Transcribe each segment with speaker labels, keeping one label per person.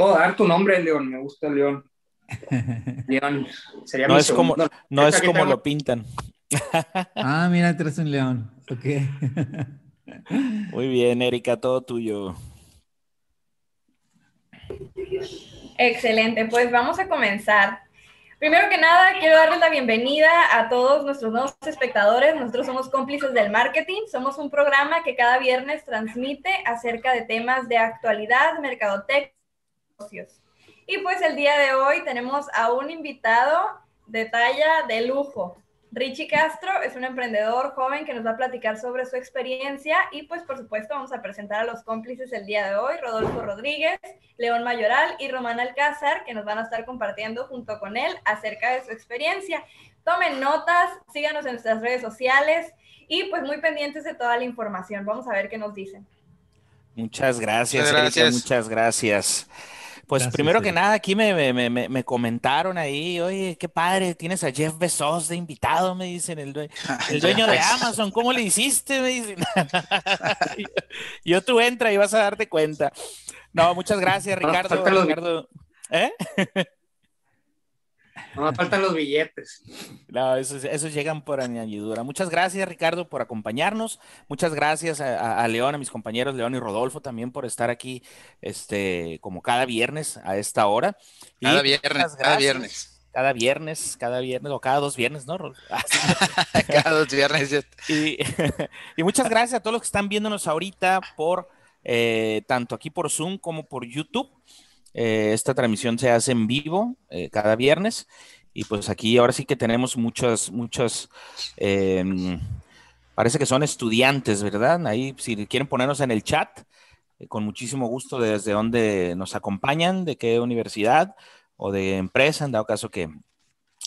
Speaker 1: puedo dar tu nombre, León, me gusta León.
Speaker 2: León, sería no es como, no, es como lo pintan.
Speaker 3: ah, mira, traes un león. Ok.
Speaker 2: Muy bien, Erika, todo tuyo.
Speaker 4: Excelente, pues vamos a comenzar. Primero que nada, quiero darles la bienvenida a todos nuestros nuevos espectadores. Nosotros somos cómplices del marketing. Somos un programa que cada viernes transmite acerca de temas de actualidad, mercadotecnia, negocios. Y pues el día de hoy tenemos a un invitado de talla de lujo. Richie Castro es un emprendedor joven que nos va a platicar sobre su experiencia y pues por supuesto vamos a presentar a los cómplices el día de hoy, Rodolfo Rodríguez, León Mayoral y Román Alcázar, que nos van a estar compartiendo junto con él acerca de su experiencia. Tomen notas, síganos en nuestras redes sociales y pues muy pendientes de toda la información. Vamos a ver qué nos dicen.
Speaker 2: Muchas gracias, muchas gracias. muchas gracias. Pues primero que nada, aquí me, me, me, me, comentaron ahí, oye, qué padre, tienes a Jeff Bezos de invitado, me dicen, el, el dueño de Amazon, ¿cómo le hiciste? Me dicen. Yo tú entra y vas a darte cuenta. No, muchas gracias, Ricardo. Ricardo. ¿Eh?
Speaker 1: No me faltan los billetes.
Speaker 2: No, esos, llegan por añadidura. Muchas gracias, Ricardo, por acompañarnos. Muchas gracias a, León, a mis compañeros León y Rodolfo también por estar aquí, este, como cada viernes a esta hora.
Speaker 5: Cada viernes, cada viernes.
Speaker 2: Cada viernes, cada viernes, o cada dos viernes, ¿no?
Speaker 5: cada dos viernes.
Speaker 2: Y, muchas gracias a todos los que están viéndonos ahorita por, eh, tanto aquí por Zoom como por YouTube. Eh, esta transmisión se hace en vivo eh, cada viernes y pues aquí ahora sí que tenemos muchos, muchos, em, parece que son estudiantes, ¿verdad? Ahí si quieren ponernos en el chat, eh, con muchísimo gusto desde donde nos acompañan, de qué universidad o de empresa, en dado caso que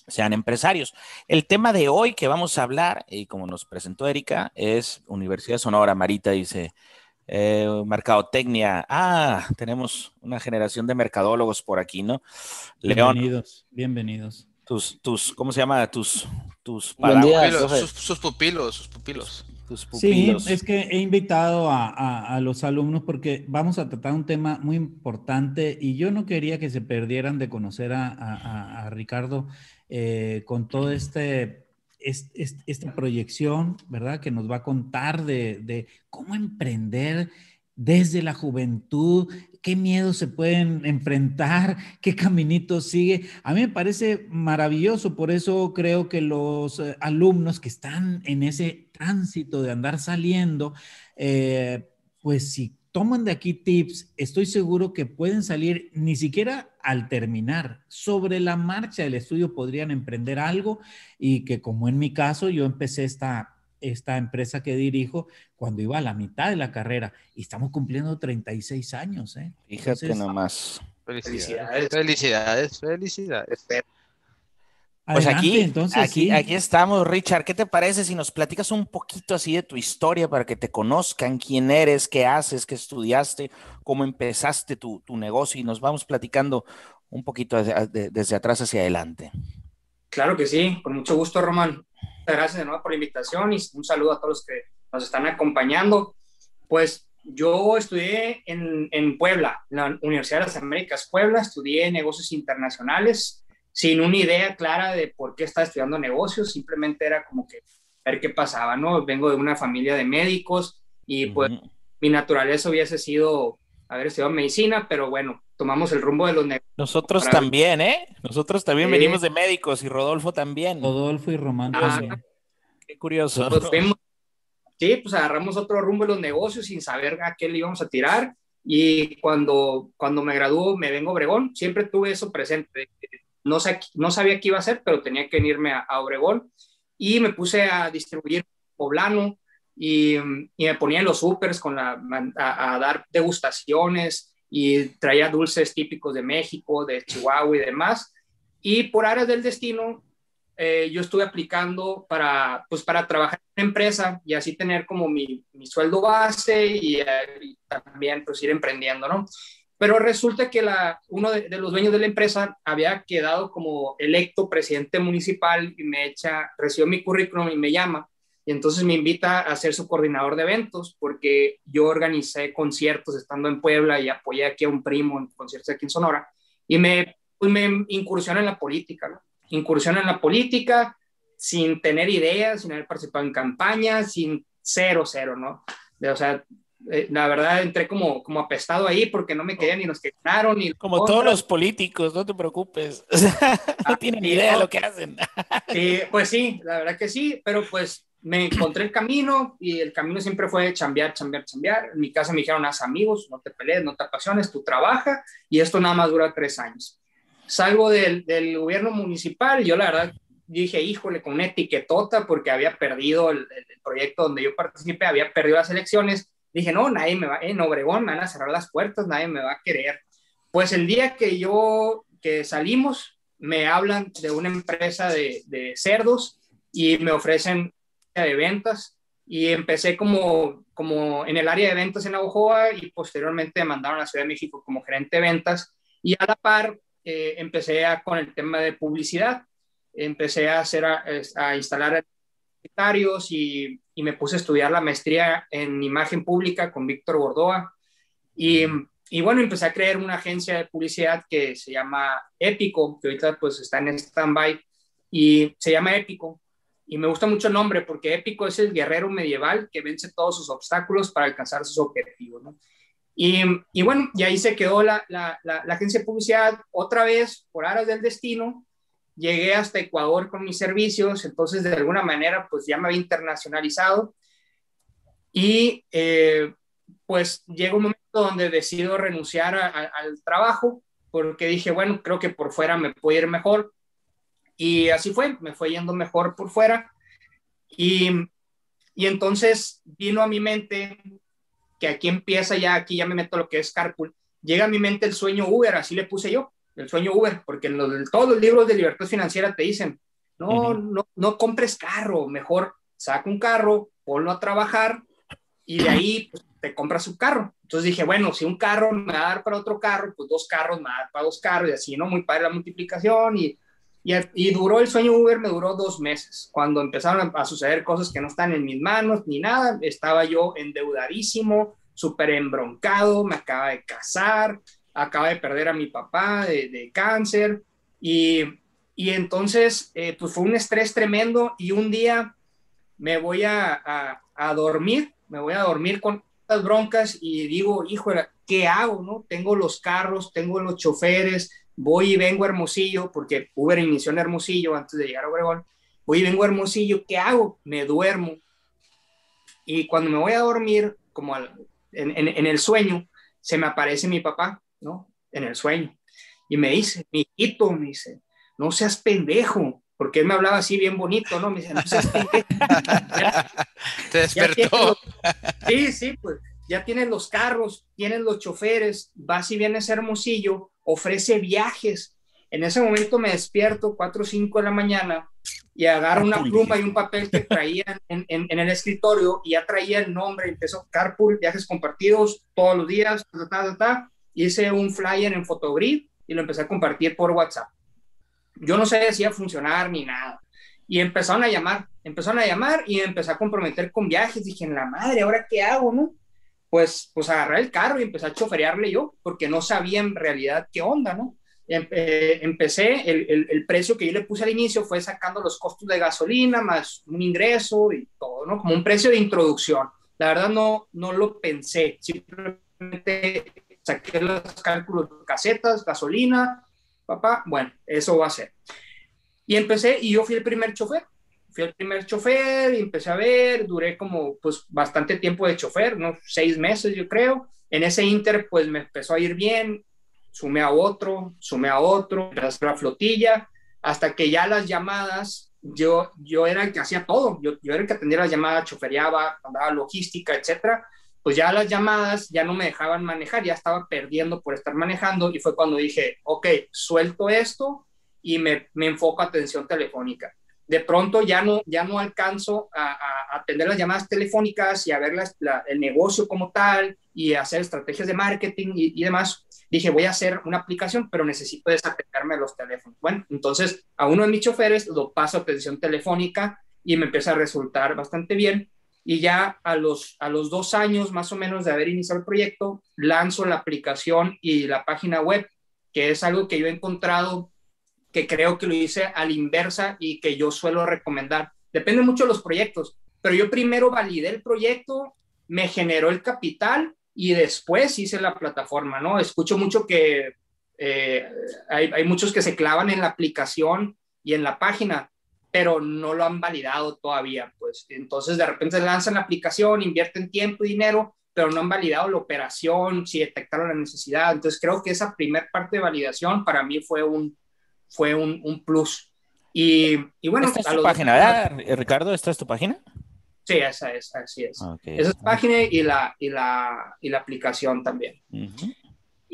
Speaker 2: sean empresarios. El tema de hoy que vamos a hablar, y como nos presentó Erika, es Universidad Sonora. Marita dice, eh, mercadotecnia. Ah, tenemos una generación de mercadólogos por aquí, ¿no?
Speaker 3: León. Bienvenidos, bienvenidos.
Speaker 2: Tus, tus, ¿cómo se llama? Tus, tus
Speaker 5: sus, pupilos, sus pupilos.
Speaker 3: Sí, es que he invitado a, los alumnos porque vamos a tratar un tema muy importante y yo no quería que se perdieran de conocer a, Ricardo eh, con todo este esta proyección, ¿verdad? Que nos va a contar de, cómo emprender desde la juventud, qué miedos se pueden enfrentar, qué caminito sigue. A mí me parece maravilloso, por eso creo que los eh, alumnos que están en ese tránsito de andar saliendo, eh, pues si toman de aquí tips, estoy seguro que pueden salir ni siquiera al terminar. Sobre la marcha del estudio podrían emprender algo y que como en mi caso yo empecé esta, esta empresa que dirijo cuando iba a la mitad de la carrera y estamos cumpliendo 36 años. ¿eh?
Speaker 2: Fíjate nomás.
Speaker 5: Felicidades. Felicidades, felicidades.
Speaker 2: Pues aquí, entonces, aquí, aquí estamos, Richard. ¿Qué te parece si nos platicas un poquito así de tu historia para que te conozcan, quién eres, qué haces, qué estudiaste, cómo empezaste tu, tu negocio y nos vamos platicando un poquito desde, atrás hacia adelante?
Speaker 1: Claro que sí, con mucho gusto, Román. Muchas gracias de nuevo por la invitación y un saludo a todos los que nos están acompañando. Pues yo estudié en, en Puebla, en la Universidad de las Américas Puebla, estudié negocios internacionales sin una idea clara de por qué estaba estudiando negocios, simplemente era como que ver qué pasaba, ¿no? Vengo de una familia de médicos y pues mi naturaleza hubiese sido haber estudiado medicina, pero bueno, tomamos el rumbo de los negocios.
Speaker 2: Nosotros también, ¿eh? Nosotros también venimos de médicos y Rodolfo también.
Speaker 3: Rodolfo y Román.
Speaker 2: Ah, qué curioso.
Speaker 1: Pues sí, pues agarramos otro rumbo de los negocios sin saber a qué le íbamos a tirar. Y cuando, cuando me graduó, me vengo Obregón, siempre tuve eso presente no, sabía qué iba a hacer, pero tenía que irme a, Obregón y me puse a distribuir poblano y, me ponía en los supers con la, a, dar degustaciones y traía dulces típicos de México, de Chihuahua y demás. Y por áreas del destino, eh, yo estuve aplicando para, pues, para trabajar en empresa y así tener como mi, sueldo base y, eh, y, también pues ir emprendiendo, ¿no? Pero resulta que la, uno de, los dueños de la empresa había quedado como electo presidente municipal y me echa, recibió mi currículum y me llama y entonces me invita a ser su coordinador de eventos porque yo organicé conciertos estando en Puebla y apoyé aquí a un primo en conciertos aquí en Sonora y me, pues me incursioné en la política, ¿no? Incursión en la política sin tener ideas, sin haber participado en campañas, sin cero, cero, ¿no? o sea, eh, la verdad entré como, como apestado ahí porque no me querían ni los que ganaron. Ni
Speaker 2: como todos los políticos, no te preocupes. no tienen idea de lo que hacen.
Speaker 1: pues sí, la verdad que sí, pero pues me encontré el camino y el camino siempre fue chambear, chambear, chambear. En mi casa me dijeron, haz amigos, no te pelees, no te apasiones, tú trabaja y esto nada más dura tres años. Salgo del, del gobierno municipal yo la verdad dije, híjole, con una etiquetota porque había perdido el, el, proyecto donde yo participé, había perdido las elecciones dije, no, nadie me va, en Obregón me van a cerrar las puertas, nadie me va a querer. Pues el día que yo, que salimos, me hablan de una empresa de, de cerdos y me ofrecen de ventas. Y empecé como, como en el área de ventas en Ojoa y posteriormente me mandaron a la Ciudad de México como gerente de ventas. Y a la par eh, empecé a, con el tema de publicidad, empecé a hacer, a instalar y, y, me puse a estudiar la maestría en imagen pública con Víctor Bordoa. Y, y, bueno, empecé a crear una agencia de publicidad que se llama Épico, que ahorita pues está en stand-by, y se llama Épico. Y me gusta mucho el nombre porque Épico es el guerrero medieval que vence todos sus obstáculos para alcanzar sus objetivos. ¿no? Y, y, bueno, y ahí se quedó la, la, la, la, agencia de publicidad otra vez por aras del destino llegué hasta Ecuador con mis servicios, entonces de alguna manera pues ya me había internacionalizado. Y eh, pues llega un momento donde decido renunciar al trabajo porque dije, bueno, creo que por fuera me puede ir mejor y así fue, me fue yendo mejor por fuera. Y, y entonces vino a mi mente que aquí empieza ya, aquí ya me meto lo que es carpool, llega a mi mente el sueño Uber, así le puse yo el sueño Uber, porque en, todos los libros de libertad financiera te dicen, no, no, no compres carro, mejor saca un carro, ponlo a trabajar y de ahí pues, te compras un carro. Entonces dije, bueno, si un carro me va a dar para otro carro, pues dos carros me va a dar para dos carros y así, ¿no? Muy padre la multiplicación y, y, y duró el sueño Uber, me duró dos meses. Cuando empezaron a suceder cosas que no están en mis manos ni nada, estaba yo endeudadísimo, súper embroncado, me acaba de casar, acaba de perder a mi papá de, cáncer y, y entonces eh, pues fue un estrés tremendo y un día me voy a, a, dormir, me voy a dormir con estas broncas y digo, híjole, ¿qué hago? No? Tengo los carros, tengo los choferes, voy y vengo a Hermosillo, porque Uber inició en Hermosillo antes de llegar a Obregón, voy y vengo a Hermosillo, ¿qué hago? Me duermo. Y cuando me voy a dormir, como en, en el sueño, se me aparece mi papá ¿no? En el sueño. Y me dice, mi hijito, me dice, no seas pendejo, porque él me hablaba así bien bonito, ¿no? Me dice, no seas pendejo.
Speaker 5: Te despertó.
Speaker 1: sí, sí, pues ya tienes los carros, tienes los choferes, vas y vienes a Hermosillo, ofrece viajes. En ese momento me despierto, 4 o 5 de la mañana, y agarro una pluma y un papel que traía en, en, en, el escritorio y ya traía el nombre, empezó Carpool, viajes compartidos todos los días, ta, ta, ta, hice un flyer en Photogrid y lo empecé a compartir por WhatsApp. Yo no sé si iba a funcionar ni nada. Y empezaron a llamar, empezaron a llamar y empecé a comprometer con viajes. Dije, en la madre, ¿ahora qué hago, no? Pues, pues agarré el carro y empecé a choferearle yo, porque no sabía en realidad qué onda, ¿no? Eh, empecé, el, el, el, precio que yo le puse al inicio fue sacando los costos de gasolina más un ingreso y todo, ¿no? Como un precio de introducción. La verdad no, no lo pensé, simplemente saqué los cálculos de casetas, gasolina, papá, bueno, eso va a ser. Y empecé, y yo fui el primer chofer, fui el primer chofer y empecé a ver, duré como pues bastante tiempo de chofer, unos seis meses yo creo. En ese inter pues me empezó a ir bien, sumé a otro, sumé a otro, empecé a la flotilla, hasta que ya las llamadas, yo, yo era el que hacía todo, yo, yo era el que atendía las llamadas, choferiaba, mandaba logística, etcétera pues ya las llamadas ya no me dejaban manejar, ya estaba perdiendo por estar manejando y fue cuando dije, ok, suelto esto y me, me enfoco a atención telefónica. De pronto ya no, ya no alcanzo a, a atender las llamadas telefónicas y a ver el negocio como tal y hacer estrategias de marketing y, y, demás. Dije, voy a hacer una aplicación, pero necesito desapegarme de los teléfonos. Bueno, entonces a uno de mis choferes lo paso a atención telefónica y me empieza a resultar bastante bien. Y ya a los, a los dos años más o menos de haber iniciado el proyecto, lanzo la aplicación y la página web, que es algo que yo he encontrado que creo que lo hice a la inversa y que yo suelo recomendar. Depende mucho de los proyectos, pero yo primero validé el proyecto, me generó el capital y después hice la plataforma, ¿no? Escucho mucho que eh, hay, hay, muchos que se clavan en la aplicación y en la página, pero no lo han validado todavía, pues. Entonces de repente lanzan la aplicación, invierten tiempo y dinero, pero no han validado la operación, si detectaron la necesidad. Entonces creo que esa primera parte de validación para mí fue un, fue un, un plus. Y, y, bueno,
Speaker 2: ¿Esta es tu página, ¿verdad, Ricardo? ¿Esta es tu página?
Speaker 1: Sí, esa es, así es. Okay. Esa es la página y la, y la, y la aplicación también. Uh -huh.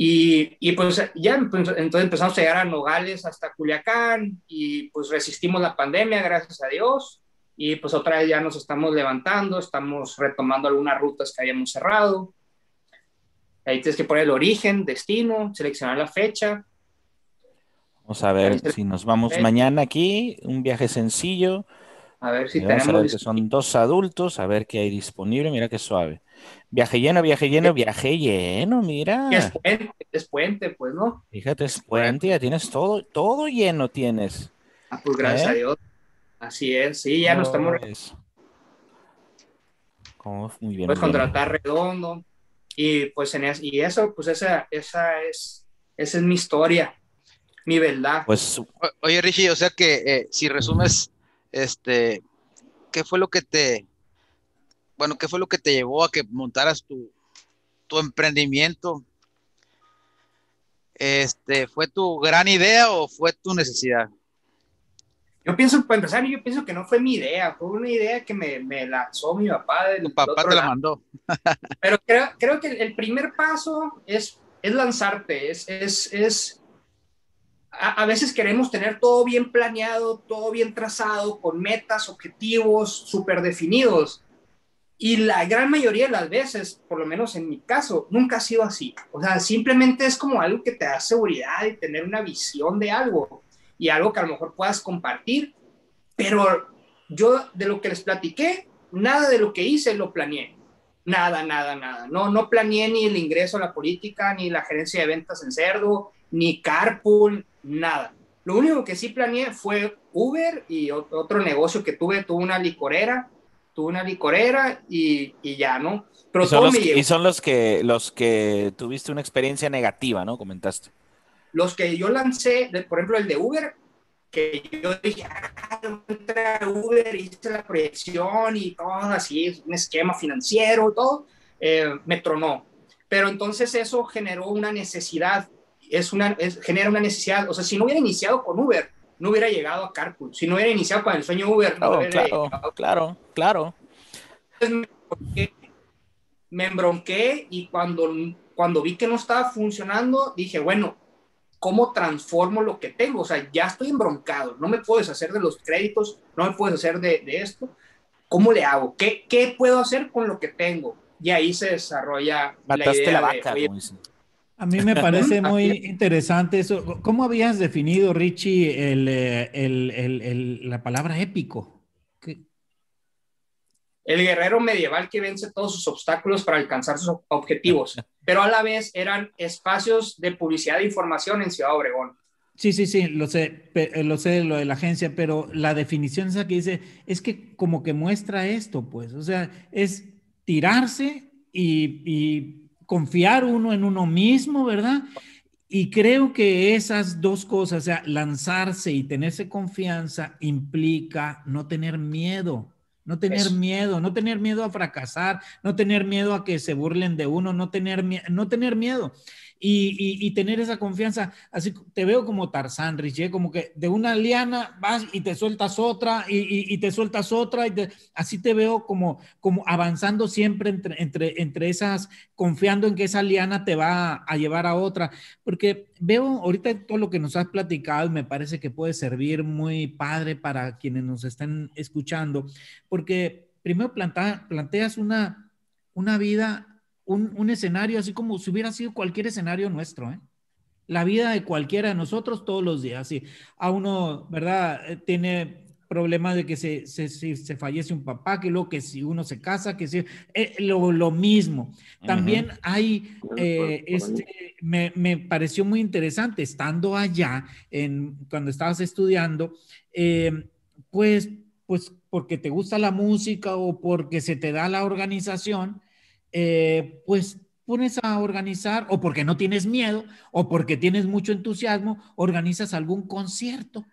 Speaker 1: Y, y, pues ya pues, entonces empezamos a llegar a Nogales hasta Culiacán y pues resistimos la pandemia, gracias a Dios. Y pues otra vez ya nos estamos levantando, estamos retomando algunas rutas que habíamos cerrado. Ahí tienes que poner el origen, destino, seleccionar la fecha
Speaker 2: Vamos a ver si nos vamos mañana aquí, un viaje sencillo.
Speaker 1: A ver si tenemos.
Speaker 2: son dos adultos, a ver qué hay disponible. Mira qué suave. Viaje lleno, viaje lleno, viaje lleno, mira.
Speaker 1: Es puente, es puente, pues, ¿no?
Speaker 2: Fíjate, es puente, ya tienes todo, todo lleno tienes.
Speaker 1: Ah, pues gracias ¿Eh? a Dios. Así es, sí, ya no estamos.
Speaker 2: Es? Oh, muy bien.
Speaker 1: Puedes
Speaker 2: muy
Speaker 1: contratar bien. redondo. Y pues en es, y eso, pues esa, esa es, esa es mi historia mi verdad.
Speaker 2: Pues,
Speaker 5: oye, Richie, o sea que eh, si resumes, este, ¿qué fue lo que te, bueno, qué fue lo que te llevó a que montaras tu, tu emprendimiento? Este, ¿fue tu gran idea o fue tu necesidad?
Speaker 1: Yo pienso, para empezar, yo pienso que no fue mi idea, fue una idea que me, me lanzó mi papá.
Speaker 5: Tu papá te la mandó.
Speaker 1: Pero creo, creo que el primer paso es, es lanzarte, es, es, es a, a, veces queremos tener todo bien planeado, todo bien trazado, con metas, objetivos súper definidos. Y la gran mayoría de las veces, por lo menos en mi caso, nunca ha sido así. O sea, simplemente es como algo que te da seguridad y tener una visión de algo y algo que a lo mejor puedas compartir. Pero yo de lo que les platiqué, nada de lo que hice lo planeé. Nada, nada, nada. No, no planeé ni el ingreso a la política, ni la gerencia de ventas en cerdo, ni carpool, nada. Lo único que sí planeé fue Uber y otro negocio que tuve, tuve una licorera, tuve una licorera y, y ya, ¿no?
Speaker 2: Pero y, son los, y son los que, los que tuviste una experiencia negativa, ¿no? Comentaste.
Speaker 1: Los que yo lancé, por ejemplo, el de Uber, que yo dije, ah, a Uber, hice la proyección y todo así, un esquema financiero, todo, eh, me tronó. Pero entonces eso generó una necesidad es una, es, genera una necesidad. O sea, si no hubiera iniciado con Uber, no hubiera llegado a Carpool. Si no hubiera iniciado con el sueño Uber, no
Speaker 2: oh,
Speaker 1: hubiera
Speaker 2: claro,
Speaker 1: llegado.
Speaker 2: Claro, claro.
Speaker 1: Entonces, me, embronqué y cuando, cuando vi que no estaba funcionando, dije, bueno, ¿cómo transformo lo que tengo? O sea, ya estoy embroncado, no me puedo deshacer de los créditos, no me puedo deshacer de, de esto. ¿Cómo le hago? ¿Qué, ¿Qué puedo hacer con lo que tengo? Y ahí se desarrolla
Speaker 2: Mataste
Speaker 1: la idea
Speaker 2: la vaca,
Speaker 1: de,
Speaker 2: oye,
Speaker 3: a mí me parece muy interesante eso. ¿Cómo habías definido, Richie, el, el, el, la palabra épico? ¿Qué?
Speaker 1: El guerrero medieval que vence todos sus obstáculos para alcanzar sus objetivos, pero a la vez eran espacios de publicidad e información en Ciudad Obregón.
Speaker 3: Sí, sí, sí, lo sé, lo sé lo de la agencia, pero la definición esa que dice es que como que muestra esto, pues, o sea, es tirarse y, y confiar uno en uno mismo, ¿verdad? Y creo que esas dos cosas, o sea, lanzarse y tenerse confianza implica no tener miedo, no tener Eso. miedo, no tener miedo a fracasar, no tener miedo a que se burlen de uno, no tener, no tener miedo. Y, y, y, tener esa confianza. Así te veo como Tarzán, Richie, como que de una liana vas y te sueltas otra y, y te sueltas otra. Y te, así te veo como, como avanzando siempre entre, entre, entre esas, confiando en que esa liana te va a llevar a otra. Porque veo ahorita todo lo que nos has platicado y me parece que puede servir muy padre para quienes nos están escuchando. Porque primero planta, planteas una, una vida un, un, escenario así como si hubiera sido cualquier escenario nuestro, ¿eh? La vida de cualquiera de nosotros todos los días. Sí. A uno, ¿verdad? Tiene problema de que se, se, se, fallece un papá, que luego que si uno se casa, que si eh, lo, lo, mismo. También hay, eh, este, me, me, pareció muy interesante, estando allá, en, cuando estabas estudiando, eh, pues, pues porque te gusta la música o porque se te da la organización, pues pones a organizar, o porque no tienes miedo, o porque tienes mucho entusiasmo, organizas algún concierto.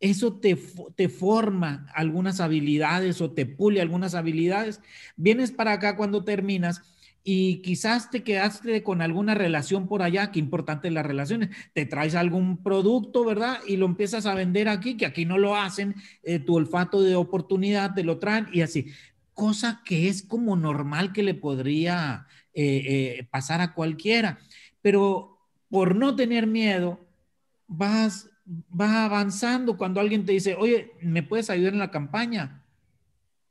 Speaker 3: Eso te, te forma algunas habilidades o te pule algunas habilidades. Vienes para acá cuando terminas y quizás te quedaste con alguna relación por allá, qué importante las relaciones, te traes algún producto, ¿verdad? Y lo empiezas a vender aquí, que aquí no lo hacen, eh, tu olfato de oportunidad te lo traen y así, cosa que es como normal que le podría eh, eh, pasar a cualquiera. Pero por no tener miedo, vas, vas avanzando cuando alguien te dice, oye, ¿me puedes ayudar en la campaña?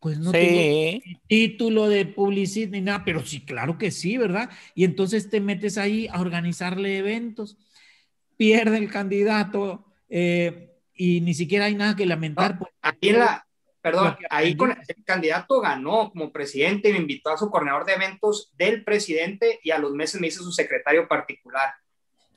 Speaker 3: Pues no tengo título de publicidad ni nada, pero sí, claro que sí, ¿verdad? Y entonces te metes ahí a organizarle eventos, pierde el candidato eh, y ni siquiera hay nada que lamentar.
Speaker 1: aquí la, Perdón, ahí con el candidato ganó como presidente y me invitó a su coordinador de eventos del presidente y a los meses me hizo su secretario particular.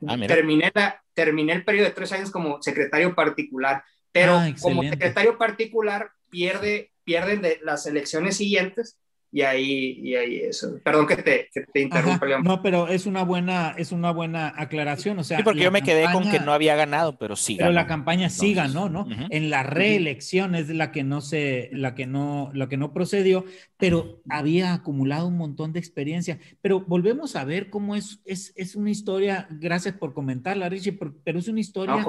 Speaker 1: Ah, terminé, la, terminé el periodo de tres años como secretario particular, pero ah, como secretario particular pierde, pierden de las elecciones siguientes y ahí, y ahí eso. Perdón que te, que te interrumpa,
Speaker 3: No, pero es una buena, es una buena aclaración. O sea,
Speaker 2: sí, porque yo me quedé con que no había ganado, pero sí.
Speaker 3: Pero la campaña sí ganó, ¿no? En la reelección es la que no se, la que no, la que no procedió, pero había acumulado un montón de experiencia. Pero volvemos a ver cómo es, es, es una historia, gracias por comentarla, Richie, pero es una historia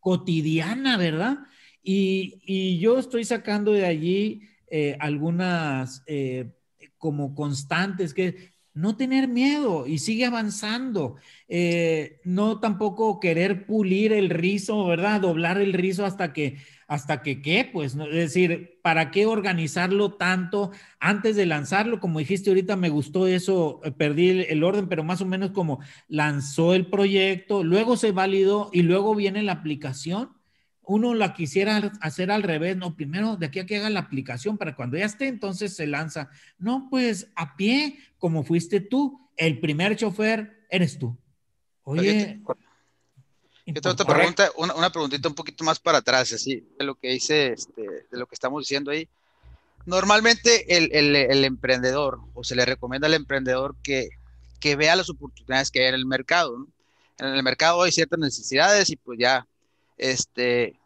Speaker 3: cotidiana, ¿verdad? Y, yo estoy sacando de allí eh, algunas eh, como constantes, que no tener miedo y sigue avanzando. Eh, no tampoco querer pulir el rizo, ¿verdad? Doblar el rizo hasta que, hasta que qué, pues, es decir, ¿para qué organizarlo tanto antes de lanzarlo? Como dijiste ahorita, me gustó eso, eh, perdí el orden, pero más o menos como lanzó el proyecto, luego se validó y luego viene la aplicación uno la quisiera hacer al revés, no, primero de aquí a que haga la aplicación para cuando ya esté, entonces se lanza. No, pues a pie, como fuiste tú, el primer chofer eres tú. Oye.
Speaker 5: otra pregunta, una, preguntita un poquito más para atrás, así, de lo que dice, este, de lo que estamos diciendo ahí. Normalmente el, el, el, emprendedor, o se le recomienda al emprendedor que, que vea las oportunidades que hay en el mercado. En el mercado hay ciertas necesidades y pues ya este,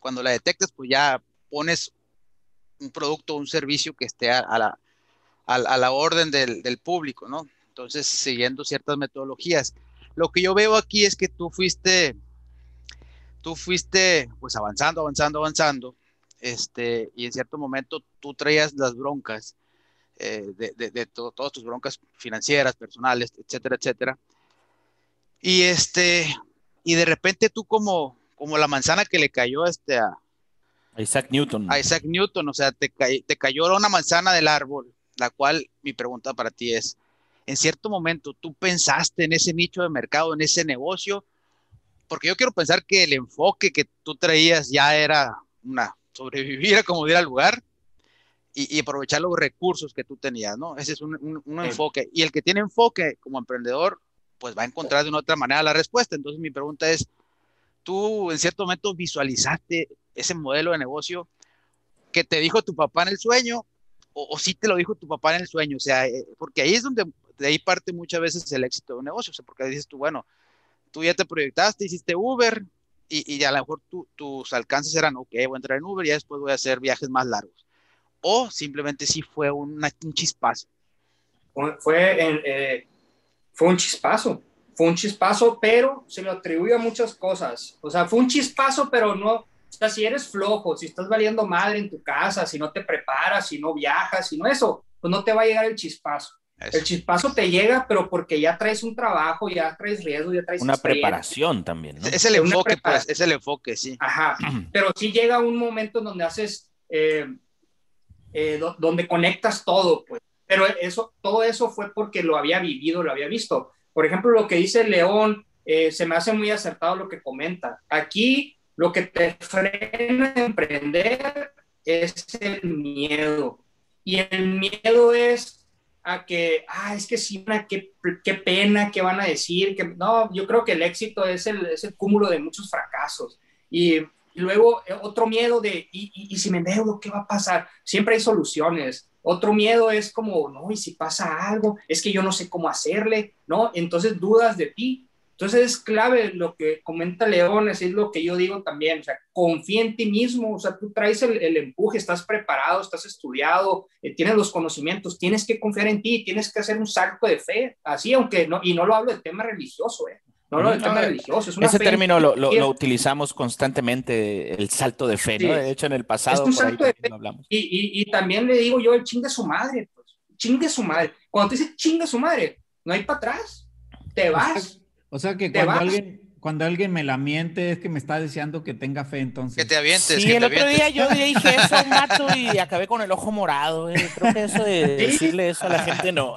Speaker 5: cuando la detectes, pues ya pones un producto un servicio que esté a, la, a, la, orden del, del, público, ¿no? Entonces, siguiendo ciertas metodologías. Lo que yo veo aquí es que tú fuiste, tú fuiste, pues avanzando, avanzando, avanzando, este, y en cierto momento tú traías las broncas eh, de, de, de todas tus broncas financieras, personales, etcétera, etcétera. Y este, y de repente tú como, como la manzana que le cayó este a
Speaker 2: Isaac Newton.
Speaker 5: A Isaac Newton, o sea, te, te cayó una manzana del árbol, la cual mi pregunta para ti es, en cierto momento tú pensaste en ese nicho de mercado, en ese negocio, porque yo quiero pensar que el enfoque que tú traías ya era una sobrevivir a como diera el lugar y, aprovechar los recursos que tú tenías, ¿no? Ese es un, un enfoque. Y el que tiene enfoque como emprendedor, pues va a encontrar de una otra manera la respuesta. Entonces mi pregunta es, tú en cierto momento visualizaste ese modelo de negocio que te dijo tu papá en el sueño o, si te lo dijo tu papá en el sueño, o sea, eh, porque ahí es donde de ahí parte muchas veces el éxito de un negocio, o sea, porque dices tú, bueno, tú ya te proyectaste, hiciste Uber y, y a lo mejor tus alcances eran, ok, voy a entrar en Uber y después voy a hacer viajes más largos. O simplemente sí fue un chispazo.
Speaker 1: Fue, eh, fue un chispazo fue un chispazo, pero se lo atribuye a muchas cosas. O sea, fue un chispazo, pero no, o sea, si eres flojo, si estás valiendo madre en tu casa, si no te preparas, si no viajas, si no eso, pues no te va a llegar el chispazo. El chispazo te llega, pero porque ya traes un trabajo, ya traes riesgo, ya traes
Speaker 2: una preparación también. ¿no?
Speaker 5: Es el enfoque, pues, es el enfoque, sí.
Speaker 1: Ajá, pero sí llega un momento en donde haces, eh, eh, donde conectas todo, pues. Pero eso, todo eso fue porque lo había vivido, lo había visto. Por ejemplo, lo que dice León, eh, se me hace muy acertado lo que comenta. Aquí lo que te frena a emprender es el miedo. Y el miedo es a que, ah, es que sí, qué, qué pena, qué van a decir, que no, yo creo que el éxito es el, es el cúmulo de muchos fracasos. Y, luego eh, otro miedo de, y, y, si me endeudo, ¿qué va a pasar? Siempre hay soluciones. Otro miedo es como, no, y si pasa algo, es que yo no sé cómo hacerle, ¿no? Entonces dudas de ti. Entonces es clave lo que comenta Leones, es lo que yo digo también, o sea, confía en ti mismo, o sea, tú traes el, empuje, estás preparado, estás estudiado, eh, tienes los conocimientos, tienes que confiar en ti, tienes que hacer un salto de fe, así, aunque no, y no lo hablo del tema religioso, ¿eh? No lo del tema religioso. Es
Speaker 2: Ese término lo, lo, utilizamos constantemente, el salto de fe, ¿no? De hecho, en el pasado.
Speaker 1: Es un salto de fe. Y, y, y, también le digo yo el chingue su madre, pues, chingue su madre. Cuando te dice chingue su madre, no hay para atrás, te vas.
Speaker 3: O sea que cuando alguien, cuando alguien me la miente es que me está deseando que tenga fe entonces.
Speaker 5: Que te avientes.
Speaker 2: Sí,
Speaker 5: el
Speaker 2: otro día yo dije eso a un mato y acabé con el ojo morado. Eh. Creo que eso de decirle eso a la gente no.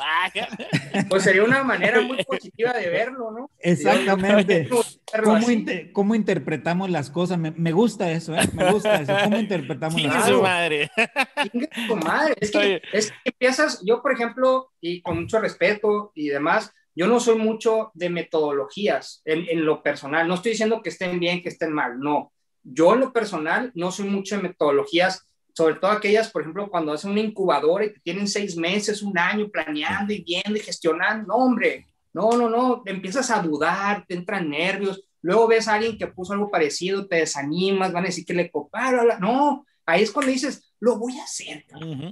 Speaker 1: Pues sería una manera muy positiva de verlo, ¿no?
Speaker 3: Exactamente. ¿Cómo, interpretamos las cosas? Me, gusta eso, ¿eh? Me gusta eso. ¿Cómo interpretamos las cosas?
Speaker 2: su madre.
Speaker 1: su madre. Es que, es que empiezas, yo por ejemplo, y con mucho respeto y demás, yo no soy mucho de metodologías en, lo personal. No estoy diciendo que estén bien, que estén mal, no. Yo en lo personal no soy mucho de metodologías, sobre todo aquellas, por ejemplo, cuando hacen una incubadora y tienen seis meses, un año planeando y viendo y gestionando. No, hombre, no, no, no. Empiezas a dudar, te entran nervios. Luego ves a alguien que puso algo parecido, te desanimas, van a decir que le coparon. No, ahí es cuando dices, lo voy a hacer,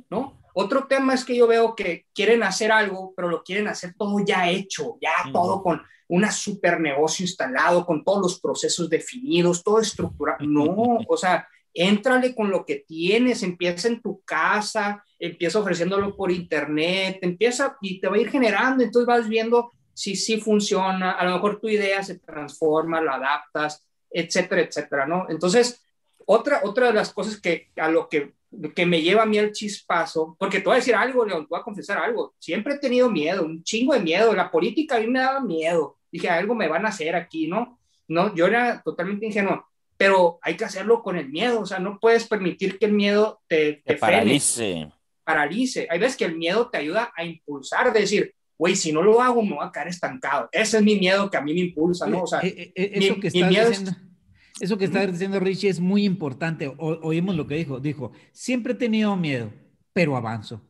Speaker 1: ¿no? Otro tema es que yo veo que quieren hacer algo, pero lo quieren hacer todo ya hecho, ya todo con una super negocio instalado, con todos los procesos definidos, todo estructurado. No, o sea, éntrale con lo que tienes, empieza en tu casa, empieza ofreciéndolo por internet, empieza y te va a ir generando, entonces vas viendo si sí funciona, a lo mejor tu idea se transforma, la adaptas, etcétera, etcétera, ¿no? Entonces, otra, otra de las cosas que a lo que que me lleva a mí el chispazo, porque te voy a decir algo, León, te voy a confesar algo, siempre he tenido miedo, un chingo de miedo, la política a mí me daba miedo, dije, algo me van a hacer aquí, ¿no? No, yo era totalmente ingenuo, pero hay que hacerlo con el miedo, o sea, no puedes permitir que el miedo te,
Speaker 2: te, paralice.
Speaker 1: Paralice. Hay veces que el miedo te ayuda a impulsar, decir, güey, si no lo hago, me voy a caer estancado. Ese es mi miedo que a mí me impulsa, ¿no? O sea,
Speaker 3: eh, eh, eso que mi miedo diciendo... Eso que está diciendo Richie es muy importante. oímos lo que dijo. Dijo, siempre he tenido miedo, pero avanzo.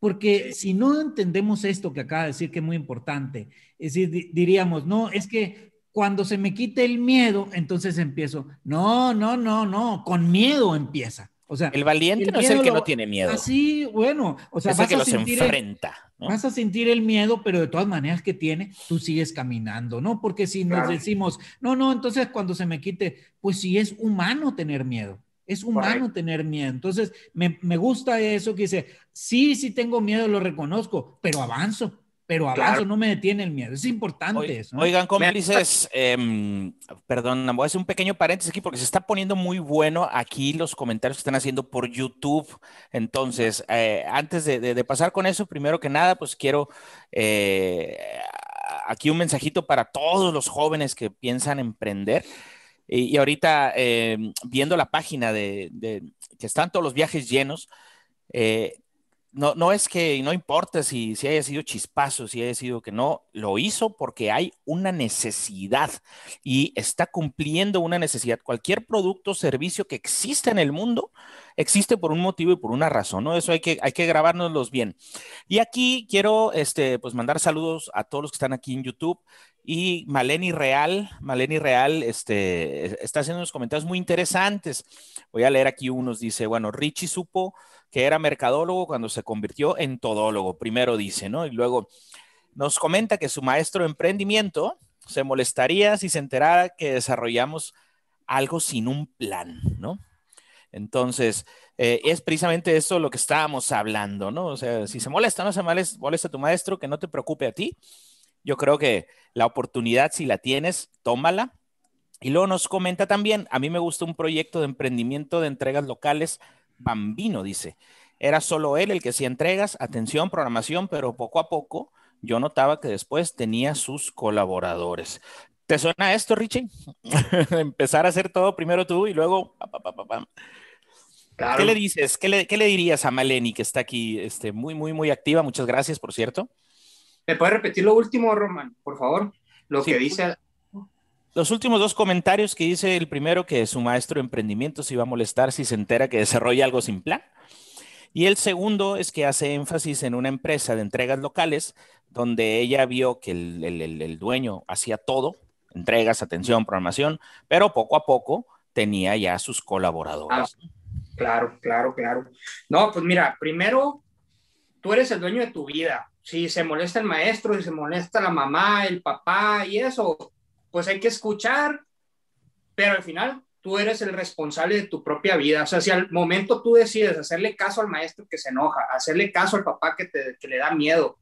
Speaker 3: Porque si no entendemos esto que acaba de decir que es muy importante, es decir, diríamos, no, es que cuando se me quite el miedo, entonces empiezo. No, no, no, no, con miedo empieza. O sea,
Speaker 2: el valiente no es el que no tiene miedo.
Speaker 3: Así, bueno, o sea,
Speaker 2: es el que los enfrenta.
Speaker 3: Vas a sentir el miedo, pero de todas maneras que tiene, tú sigues caminando, ¿no? Porque si nos decimos, no, no, entonces cuando se me quite, pues sí es humano tener miedo. Es humano tener miedo. Entonces, me, me, gusta eso que dice, sí, sí tengo miedo, lo reconozco, pero avanzo pero abajo no me detiene el miedo. Es importante eso.
Speaker 2: Oigan, cómplices, eh, perdón, voy a hacer un pequeño paréntesis aquí porque se está poniendo muy bueno aquí los comentarios que están haciendo por YouTube. Entonces, eh, antes de, pasar con eso, primero que nada, pues quiero eh, aquí un mensajito para todos los jóvenes que piensan emprender. Y, ahorita, em, viendo la página de, de, que están todos los viajes llenos, eh, no, no es que no importa si, si haya sido chispazo, si haya sido que no, lo hizo porque hay una necesidad y está cumpliendo una necesidad. Cualquier producto o servicio que existe en el mundo existe por un motivo y por una razón, ¿no? Eso hay que, hay que grabárnoslos bien. Y aquí quiero, este, pues mandar saludos a todos los que están aquí en YouTube y Maleni Real, Maleni Real, este, está haciendo unos comentarios muy interesantes. Voy a leer aquí unos, dice, bueno, Richie supo que era mercadólogo cuando se convirtió en todólogo, primero dice, ¿no? Y luego nos comenta que su maestro de emprendimiento se molestaría si se enterara que desarrollamos algo sin un plan, ¿no? Entonces, eh, es precisamente eso lo que estábamos hablando, ¿no? O sea, si se molesta, no se molesta tu maestro, que no te preocupe a ti. Yo creo que la oportunidad, si la tienes, tómala. Y luego nos comenta también, a mí me gusta un proyecto de emprendimiento de entregas locales Bambino, dice. Era solo él el que hacía entregas, atención, programación, pero poco a poco yo notaba que después tenía sus colaboradores. ¿Te suena esto, Richie? Empezar a hacer todo primero tú y luego... ¿Qué le dices? ¿Qué le, dirías a Maleni, que está aquí este, muy, muy, muy activa? Muchas gracias, por cierto.
Speaker 1: ¿Me puedes repetir lo último, Román, por favor? Lo que dice...
Speaker 2: Los últimos dos comentarios que dice el primero, que su maestro de emprendimiento se iba a molestar si se entera que desarrolla algo sin plan. Y el segundo es que hace énfasis en una empresa de entregas locales donde ella vio que el, el dueño hacía todo, entregas, atención, programación, pero poco a poco tenía ya sus colaboradores.
Speaker 1: Ah, claro, claro, claro. No, pues mira, primero, tú eres el dueño de tu vida. Si se molesta el maestro, si se molesta la mamá, el papá y eso, pues hay que escuchar, pero al final tú eres el responsable de tu propia vida. O sea, si al momento tú decides hacerle caso al maestro que se enoja, hacerle caso al papá que, te, que le da miedo,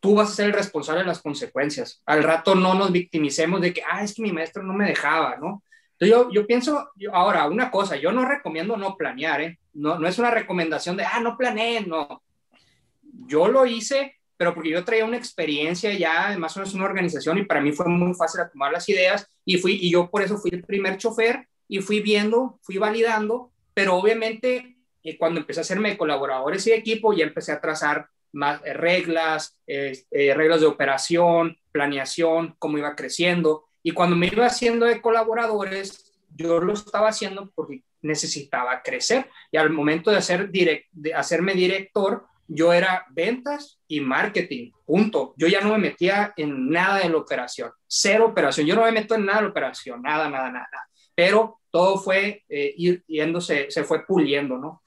Speaker 1: tú vas a ser el responsable de las consecuencias. Al rato no nos victimicemos de que, ah, es que mi maestro no me dejaba, ¿no? Entonces yo, yo pienso, ahora, una cosa, yo no recomiendo no planear, ¿eh? No, no es una recomendación de, ah, no planeé, no. Yo lo hice pero porque yo traía una experiencia ya, más o menos una organización, y para mí fue muy fácil tomar las ideas, y, fui, y yo por eso fui el primer chofer, y fui viendo, fui validando, pero obviamente eh, cuando empecé a hacerme de colaboradores y equipo, ya empecé a trazar más eh, reglas, eh, reglas de operación, planeación, cómo iba creciendo, y cuando me iba haciendo de colaboradores, yo lo estaba haciendo porque necesitaba crecer, y al momento de, hacer direct, de hacerme director, yo era ventas y marketing, punto. Yo ya no me metía en nada de la operación, cero operación. Yo no me meto en nada de la operación, nada, nada, nada. Pero todo fue eh, yéndose, se fue puliendo, ¿no?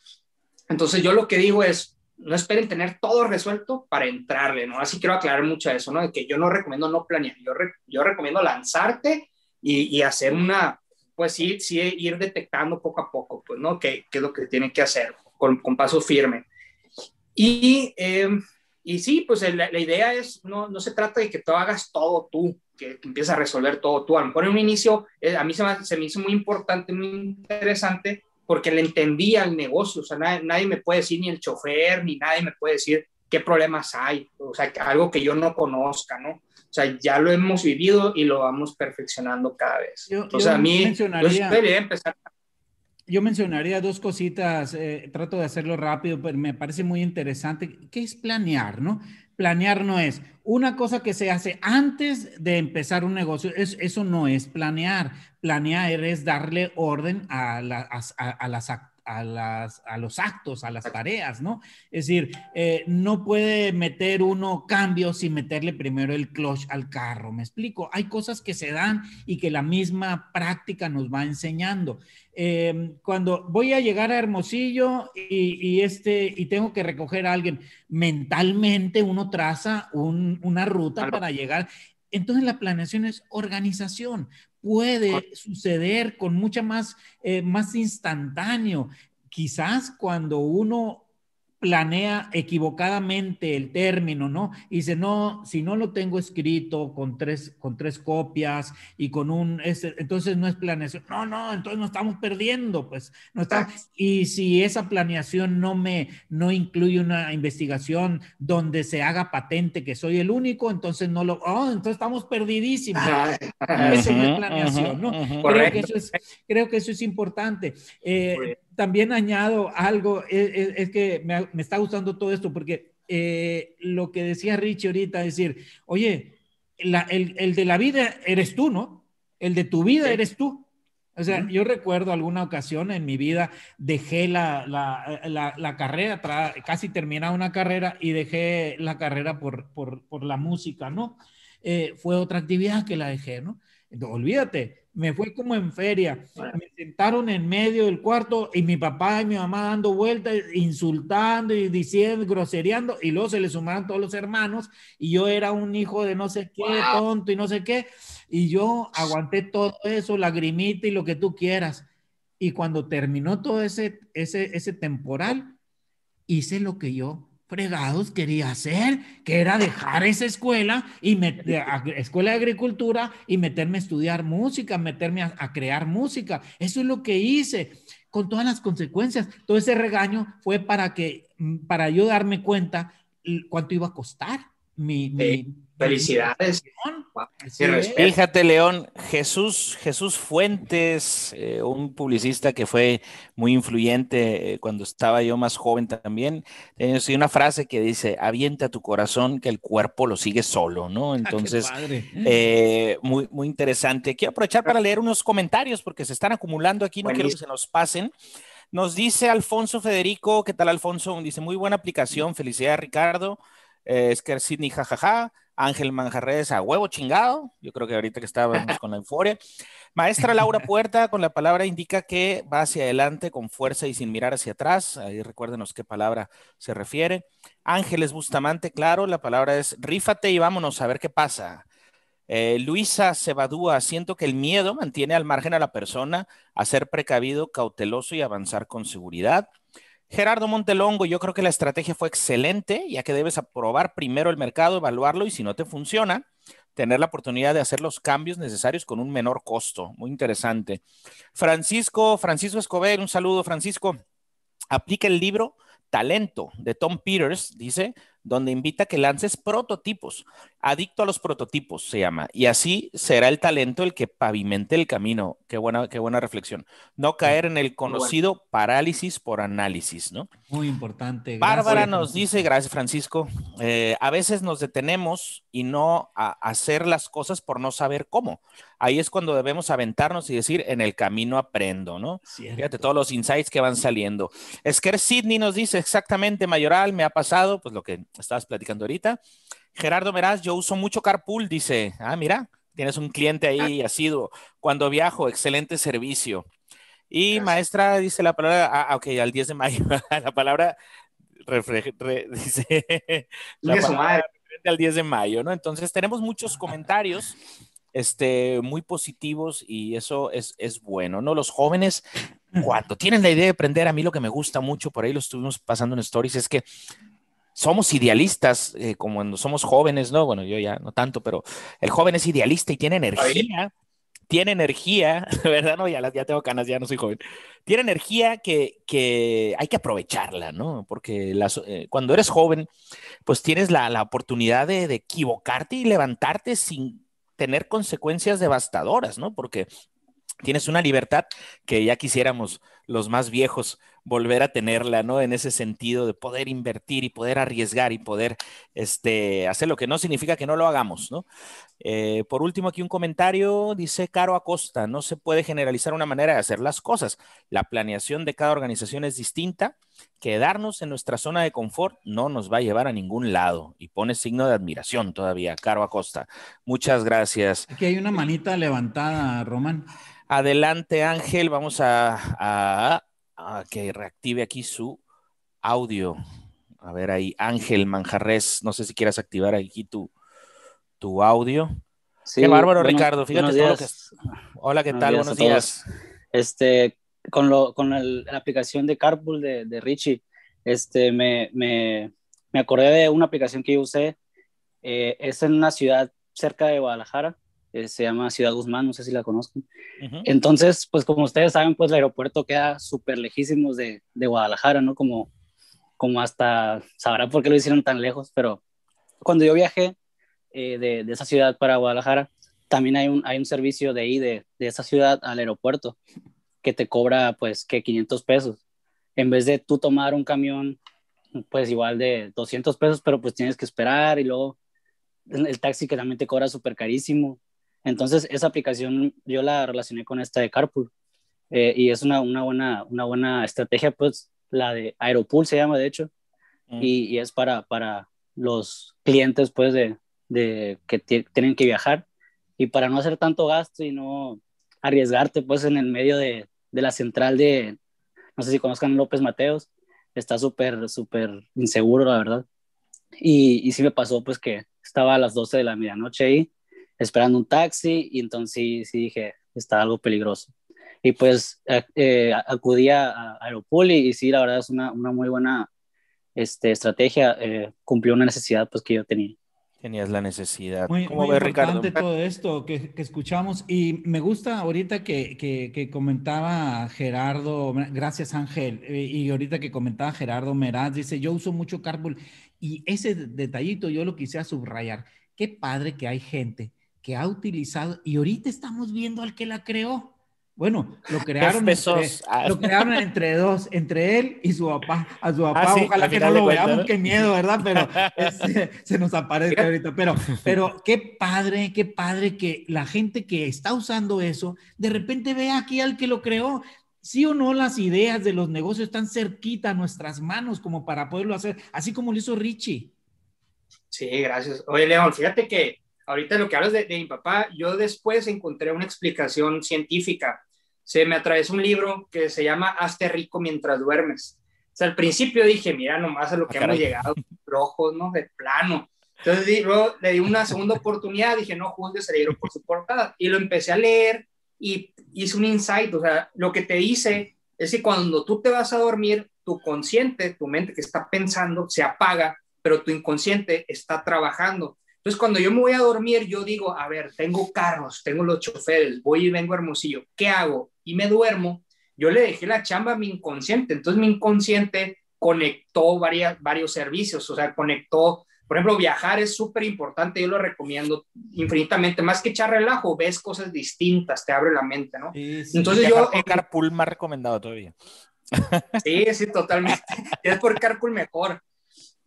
Speaker 1: Entonces yo lo que digo es, no esperen tener todo resuelto para entrarle, ¿no? Así quiero aclarar mucho eso, ¿no? De que yo no recomiendo no planear, yo, yo recomiendo lanzarte y, y, hacer una, pues sí, sí, ir detectando poco a poco, pues, ¿no? ¿Qué, qué es lo que tienen que hacer con, con paso firme. Y, eh, y sí, pues la, idea es, no, no, se trata de que tú hagas todo tú, que, empieces a resolver todo tú. A lo mejor en un inicio, eh, a mí se me, se me, hizo muy importante, muy interesante, porque le entendía el negocio. O sea, nadie, nadie, me puede decir, ni el chofer, ni nadie me puede decir qué problemas hay. O sea, algo que yo no conozca, ¿no? O sea, ya lo hemos vivido y lo vamos perfeccionando cada vez. o sea, a mí, yo
Speaker 3: empezar yo mencionaría dos cositas, eh, trato de hacerlo rápido, pero me parece muy interesante. ¿Qué es planear, no? Planear no es una cosa que se hace antes de empezar un negocio. eso no es planear. Planear es darle orden a, a las actividades a, las, a los actos, a las tareas, ¿no? Es decir, eh, no puede meter uno cambios sin meterle primero el clutch al carro, ¿me explico? Hay cosas que se dan y que la misma práctica nos va enseñando. Em, cuando voy a llegar a Hermosillo y, este, y tengo que recoger a alguien, mentalmente uno traza una ruta para llegar. Entonces la planeación es organización puede suceder con mucha más, eh, más instantáneo. Quizás cuando uno planea equivocadamente el término, ¿no? Y dice, no, si no lo tengo escrito con tres, con tres copias y con un, entonces no es planeación. No, no, entonces nos estamos perdiendo, pues. No está, y si esa planeación no me, no incluye una investigación donde se haga patente que soy el único, entonces no lo, oh, entonces estamos perdidísimos. Eso no es planeación, ¿no? Creo que, eso es, creo que eso es importante. Eh, también añado algo, es, que me, está gustando todo esto, porque eh, lo que decía Richie ahorita, decir, oye, el, de la vida eres tú, ¿no? El de tu vida eres tú. O sea, yo recuerdo alguna ocasión en mi vida, dejé la, la, carrera, casi terminaba una carrera y dejé la carrera por, por, la música, ¿no? Eh, fue otra actividad que la dejé, ¿no? Olvídate, me fue como en feria. Me sentaron en medio del cuarto y mi papá y mi mamá dando vueltas, insultando y diciendo, grosereando, y luego se le sumaron todos los hermanos y yo era un hijo de no sé qué, tonto y no sé qué, y yo aguanté todo eso, lagrimita y lo que tú quieras. Y cuando terminó todo ese, ese, ese temporal, hice lo que yo fregados quería hacer, que era dejar esa escuela y escuela de agricultura y meterme a estudiar música, meterme a, crear música. Eso es lo que hice con todas las consecuencias. Todo ese regaño fue para que, mm, para yo darme cuenta cuánto iba a costar mi,
Speaker 1: Felicidades.
Speaker 2: Fíjate, León, Jesús, Jesús Fuentes, eh, un publicista que fue muy influyente eh, cuando estaba yo más joven también, tiene una frase que dice, avienta tu corazón que el cuerpo lo sigue solo, ¿no? Ah, Entonces, eh, muy, muy interesante. Quiero aprovechar para leer unos comentarios porque se están acumulando aquí, no quiero que se nos pasen. Nos dice Alfonso Federico, ¿qué tal Alfonso? Dice, muy buena aplicación, felicidades Ricardo. Es que Sidney, jajaja. Ángel Manjarres a huevo chingado. Yo creo que ahorita que estábamos con la euforia. Maestra Laura Puerta, con la palabra indica que va hacia adelante con fuerza y sin mirar hacia atrás. Ahí recuérdenos qué palabra se refiere. Ángeles Bustamante, claro, la palabra es rífate y vámonos a ver qué pasa. Eh, Luisa Cebadúa, siento que el miedo mantiene al margen a la persona a ser precavido, cauteloso y avanzar con seguridad. Gerardo Montelongo, yo creo que la estrategia fue excelente, ya que debes aprobar primero el mercado, evaluarlo y si no te funciona, tener la oportunidad de hacer los cambios necesarios con un menor costo. Muy interesante. Francisco, Francisco Escobar, un saludo, Francisco. Aplica el libro Talento de Tom Peters, dice, donde invita a que lances prototipos. Adicto a los prototipos se llama. Y así será el talento el que pavimente el camino. Qué buena, qué buena reflexión. No caer en el conocido parálisis por análisis, ¿no?
Speaker 3: Muy importante.
Speaker 2: Bárbara nos dice, gracias Francisco, eh, a veces nos detenemos y no a hacer las cosas por no saber cómo. Ahí es cuando debemos aventarnos y decir, en el camino aprendo, ¿no? Fíjate todos los insights que van saliendo. Esquer Sidney nos dice exactamente, Mayoral, me ha pasado, pues lo que estabas platicando ahorita. Gerardo Meraz, yo uso mucho Carpool, dice, ah, mira, tienes un cliente ahí ha sido Cuando viajo, excelente servicio. Y maestra dice la palabra, ah, ah ok, al 10 de mayo, la palabra dice la palabra al 10 de mayo, ¿no? Entonces tenemos muchos comentarios este, muy positivos y eso es, es bueno, ¿no? Los jóvenes, cuando tienen la idea de aprender, a mí lo que me gusta mucho, por ahí lo estuvimos pasando en stories, es que somos idealistas, eh, como cuando somos jóvenes, ¿no? Bueno, yo ya no tanto, pero el joven es idealista y tiene energía, tiene energía, ¿verdad? No, ya, ya tengo canas, ya no soy joven. Tiene energía que, que hay que aprovecharla, ¿no? Porque las, eh, cuando eres joven, pues tienes la, la oportunidad de, de equivocarte y levantarte sin tener consecuencias devastadoras, ¿no? Porque tienes una libertad que ya quisiéramos los más viejos volver a tenerla, ¿no? En ese sentido de poder invertir y poder arriesgar y poder este, hacer lo que no significa que no lo hagamos, ¿no? Eh, por último, aquí un comentario, dice Caro Acosta, no se puede generalizar una manera de hacer las cosas. La planeación de cada organización es distinta. Quedarnos en nuestra zona de confort no nos va a llevar a ningún lado. Y pone signo de admiración todavía, Caro Acosta. Muchas gracias.
Speaker 3: Aquí hay una manita levantada, Román.
Speaker 2: Adelante, Ángel. Vamos a a que reactive aquí su audio. A ver ahí, Ángel Manjarres, no sé si quieras activar aquí tu, tu audio. Sí, Qué bárbaro, Ricardo. Fíjate todo lo que... Hola, ¿qué tal? buenos días.
Speaker 6: Este, con, lo, con la aplicación de Carpool de, de Richie, este, me, me, me, acordé de una aplicación que yo usé. Eh, es en una ciudad cerca de Guadalajara eh, se llama Ciudad Guzmán, no sé si la conozcan. Entonces, pues como ustedes saben, pues el aeropuerto queda súper lejísimos de, de, Guadalajara, ¿no? Como, como hasta, sabrá por qué lo hicieron tan lejos, pero cuando yo viajé eh, de, de, esa ciudad para Guadalajara, también hay un, hay un servicio de ahí, de, de esa ciudad al aeropuerto, que te cobra pues que 500 pesos. En vez de tú tomar un camión, pues igual de 200 pesos, pero pues tienes que esperar y luego el taxi que también te cobra súper carísimo. Entonces, esa aplicación yo la relacioné con esta de Carpool eh, y es una, una, buena, una buena estrategia, pues la de Aeropool se llama, de hecho, mm. y, y, es para, para los clientes, pues, de, de que tienen que viajar y para no hacer tanto gasto y no arriesgarte, pues, en el medio de, de la central de, no sé si conozcan López Mateos, está súper, súper inseguro, la verdad. Y, y sí me pasó, pues, que estaba a las 12 de la medianoche ahí esperando un taxi y entonces sí, dije, está algo peligroso. Y pues eh, acudí a, Aeropol y, sí, la verdad es una, una muy buena este, estrategia, eh, cumplió una necesidad pues que yo tenía.
Speaker 2: Tenías la necesidad.
Speaker 3: Muy, ¿Cómo muy importante todo esto que, que, escuchamos y me gusta ahorita que, que, que, comentaba Gerardo, gracias Ángel, eh, y ahorita que comentaba Gerardo Meraz, dice, yo uso mucho Carpool Y ese detallito yo lo quise subrayar. Qué padre que hay gente que ha utilizado y ahorita estamos viendo al que la creó. Bueno, lo crearon, entre, ah. lo crearon entre dos, entre él y su papá. A su papá, ah, ojalá que no lo veamos, qué miedo, ¿verdad? Pero se nos aparece ahorita. Pero, pero qué padre, qué padre que la gente que está usando eso, de repente ve aquí al que lo creó. Sí o no, las ideas de los negocios están cerquita a nuestras manos como para poderlo hacer, así como lo hizo Richie.
Speaker 1: Sí, gracias. Oye, León, fíjate que ahorita lo que hablas de, de, mi papá, yo después encontré una explicación científica. Se me atravesó un libro que se llama Hazte rico mientras duermes. O sea, al principio dije, mira nomás a lo que ah, hemos llegado, rojos, ¿no? De plano. Entonces luego le di una segunda oportunidad, dije, no juzgues el libro por su portada. Y lo empecé a leer y hice un insight. O sea, lo que te dice es que cuando tú te vas a dormir, tu consciente, tu mente que está pensando, se apaga, pero tu inconsciente está trabajando. Entonces, cuando yo me voy a dormir, yo digo, a ver, tengo carros, tengo los choferes, voy y vengo a Hermosillo, ¿qué hago? Y me duermo. Yo le dejé la chamba a mi inconsciente. Entonces, mi inconsciente conectó varias, varios servicios, o sea, conectó, por ejemplo, viajar es súper importante, yo lo recomiendo infinitamente, más que echar relajo, ves cosas distintas, te abre la mente, ¿no?
Speaker 2: Entonces yo... En carpool más recomendado todavía.
Speaker 1: Sí, sí, totalmente. es por carpool mejor.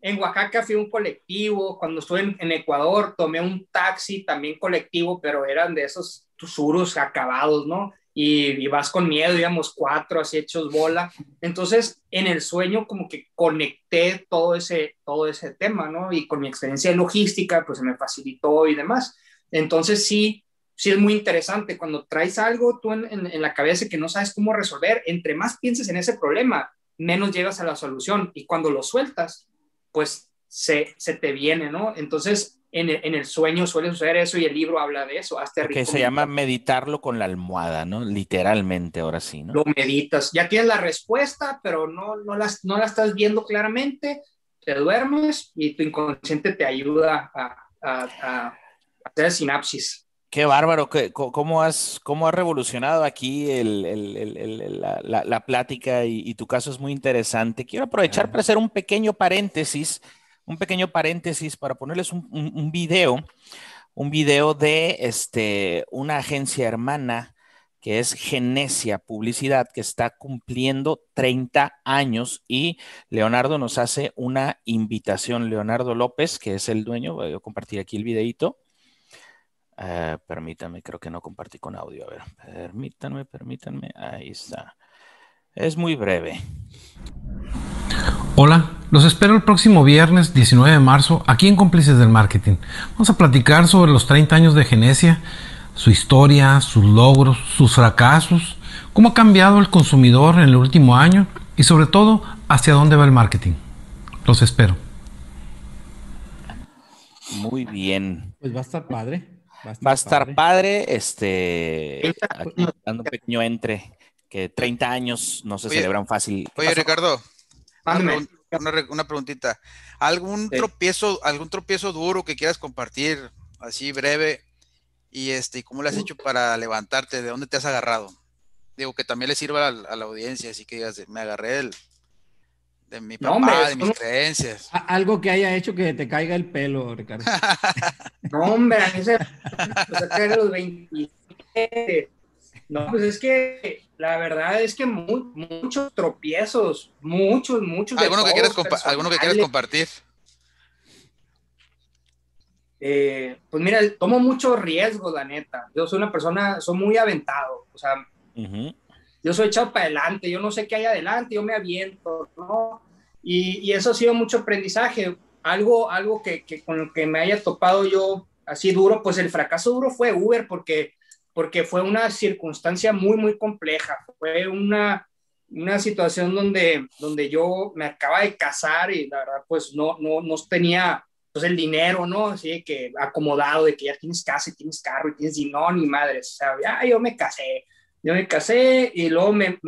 Speaker 1: En Oaxaca fui un colectivo, cuando estuve en, Ecuador tomé un taxi también colectivo, pero eran de esos tusuros acabados, ¿no? Y, vas con miedo, íbamos cuatro así hechos bola. Entonces, en el sueño como que conecté todo ese, todo ese tema, ¿no? Y con mi experiencia de logística, pues se me facilitó y demás. Entonces, sí, sí es muy interesante. Cuando traes algo tú en, en la cabeza que no sabes cómo resolver, entre más pienses en ese problema, menos llegas a la solución. Y cuando lo sueltas, pues se, se te viene, ¿no? Entonces, en el, en el, sueño suele suceder eso y el libro habla de eso.
Speaker 2: que se llama meditarlo con la almohada, ¿no? Literalmente, ahora sí, ¿no?
Speaker 1: Lo meditas. Ya tienes la respuesta, pero no, no, las, no la estás viendo claramente, te duermes y tu inconsciente te ayuda a, a, a hacer sinapsis.
Speaker 2: Qué bárbaro, ¿cómo has, cómo has revolucionado aquí el, el, el, la, la, plática y, tu caso es muy interesante. Quiero aprovechar para hacer un pequeño paréntesis, un pequeño paréntesis para ponerles un, un, video, un video de este, una agencia hermana que es Genesia Publicidad, que está cumpliendo 30 años y Leonardo nos hace una invitación. Leonardo López, que es el dueño, voy a compartir aquí el videito. Eh, permítanme, creo que no compartí con audio. A ver, permítanme, permítanme. Ahí está. Es muy breve.
Speaker 7: Hola, los espero el próximo viernes 19 de marzo aquí en Cómplices del Marketing. Vamos a platicar sobre los 30 años de Genesia, su historia, sus logros, sus fracasos, cómo ha cambiado el consumidor en el último año y sobre todo hacia dónde va el marketing. Los espero.
Speaker 2: Muy bien.
Speaker 3: Pues va a estar padre.
Speaker 2: Va a estar, padre. este, dando un pequeño entre, que 30 años no se celebran fácil.
Speaker 5: Oye, Ricardo, una, preguntita. ¿Algún tropiezo, algún tropiezo duro que quieras compartir, así breve? Y este, ¿cómo lo has hecho para levantarte? ¿De dónde te has agarrado? Digo, que también le sirva a, a la audiencia, así que digas, me agarré el, de mi papá, de mis creencias.
Speaker 3: Algo que haya hecho que te caiga el pelo, Ricardo.
Speaker 1: no, hombre, a mí se pues, los 27. No, pues es que la verdad es que muchos tropiezos, muchos, muchos.
Speaker 5: ¿Alguno, que, quieras ¿alguno que quieras compartir?
Speaker 1: Eh, pues mira, tomo mucho riesgo, la neta. Yo soy una persona, soy muy aventado. O sea, yo soy echado para adelante, yo no sé qué hay adelante, yo me aviento, ¿no? Y, y eso ha sido mucho aprendizaje. Algo, algo que, que, con lo que me haya topado yo así duro, pues el fracaso duro fue Uber porque, porque fue una circunstancia muy, muy compleja. Fue una, una situación donde, donde yo me acaba de casar y la verdad, pues no, no, no tenía pues el dinero, ¿no? Así que acomodado, de que ya tienes casa y tienes carro y tienes, no, ni madres, o sea, ya yo me casé, yo me casé y luego me,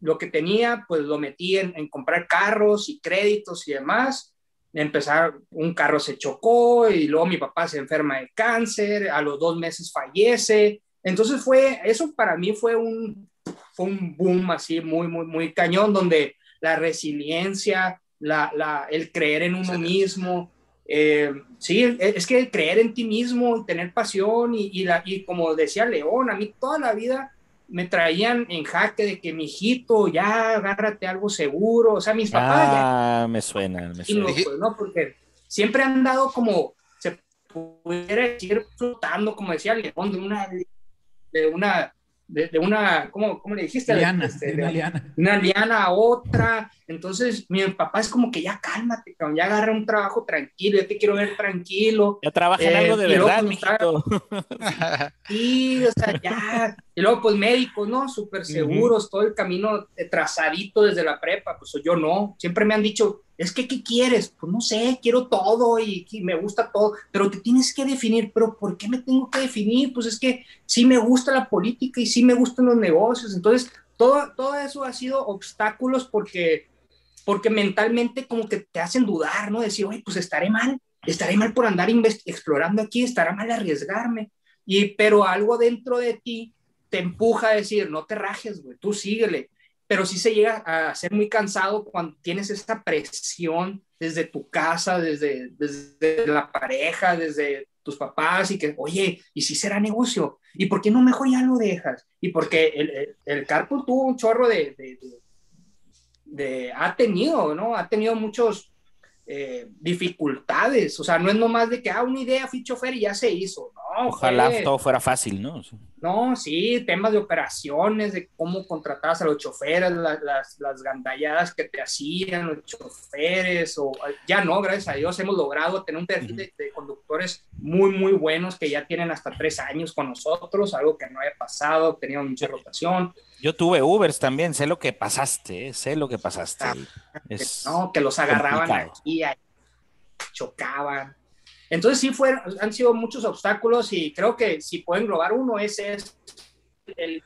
Speaker 1: lo que tenía, pues lo metí en, en, comprar carros y créditos y demás. Empezar, un carro se chocó y luego mi papá se enferma de cáncer, a los dos meses fallece. Entonces fue, eso para mí fue un, fue un boom así muy, muy, muy cañón, donde la resiliencia, la, la, el creer en uno mismo. Eh, sí, es que creer en ti mismo tener pasión y, y, la, y como decía León, a mí toda la vida me traían en jaque de que mi hijito, ya agárrate algo seguro, o sea, mis papás
Speaker 2: ah, me suena, me suena.
Speaker 1: Pues, ¿no? Porque siempre han dado como, se pudiera decir, flotando, como decía León, de una, de una de, una, ¿cómo, ¿cómo, le dijiste?
Speaker 3: Liana, este, de una liana.
Speaker 1: Una liana a otra. Entonces, mi papá es como que ya cálmate, ya agarra un trabajo tranquilo, ya te quiero ver tranquilo.
Speaker 2: Ya trabaja en algo de eh, verdad, pues, mijito.
Speaker 1: Sí, o sea, ya. Y luego, pues médicos, ¿no? Súper seguros, todo el camino trazadito desde la prepa. Pues yo no. Siempre me han dicho, es que, ¿qué quieres? Pues no sé, quiero todo y, me gusta todo, pero te tienes que definir, pero ¿por qué me tengo que definir? Pues es que sí me gusta la política y sí me gustan los negocios, entonces todo, todo eso ha sido obstáculos porque, porque mentalmente como que te hacen dudar, ¿no? Decir, oye, pues estaré mal, estaré mal por andar explorando aquí, estará mal arriesgarme, y, pero algo dentro de ti te empuja a decir, no te rajes, güey, tú síguele, pero sí se llega a ser muy cansado cuando tienes esa presión desde tu casa, desde, desde la pareja, desde tus papás y que, oye, ¿y si será negocio? ¿Y por qué no mejor ya lo dejas? Y porque el, el, carpool tuvo un chorro de, de, ha tenido, ¿no? Ha tenido muchos eh, dificultades, o sea, no es nomás de que, ah, una idea, fui chofer y ya se hizo, no.
Speaker 2: Ojalá todo fuera fácil, ¿no?
Speaker 1: No, sí, temas de operaciones, de cómo contratabas a los choferes, las, las gandalladas que te hacían los choferes, o ya no, gracias a Dios hemos logrado tener un perfil de, conductores muy, muy buenos que ya tienen hasta tres años con nosotros, algo que no había pasado, tenían mucha rotación.
Speaker 2: Yo tuve Ubers también, sé lo que pasaste, eh, sé lo que pasaste. Ah,
Speaker 1: no, que los agarraban aquí, chocaban. Entonces sí fueron, han sido muchos obstáculos y creo que si pueden englobar uno, ese es el,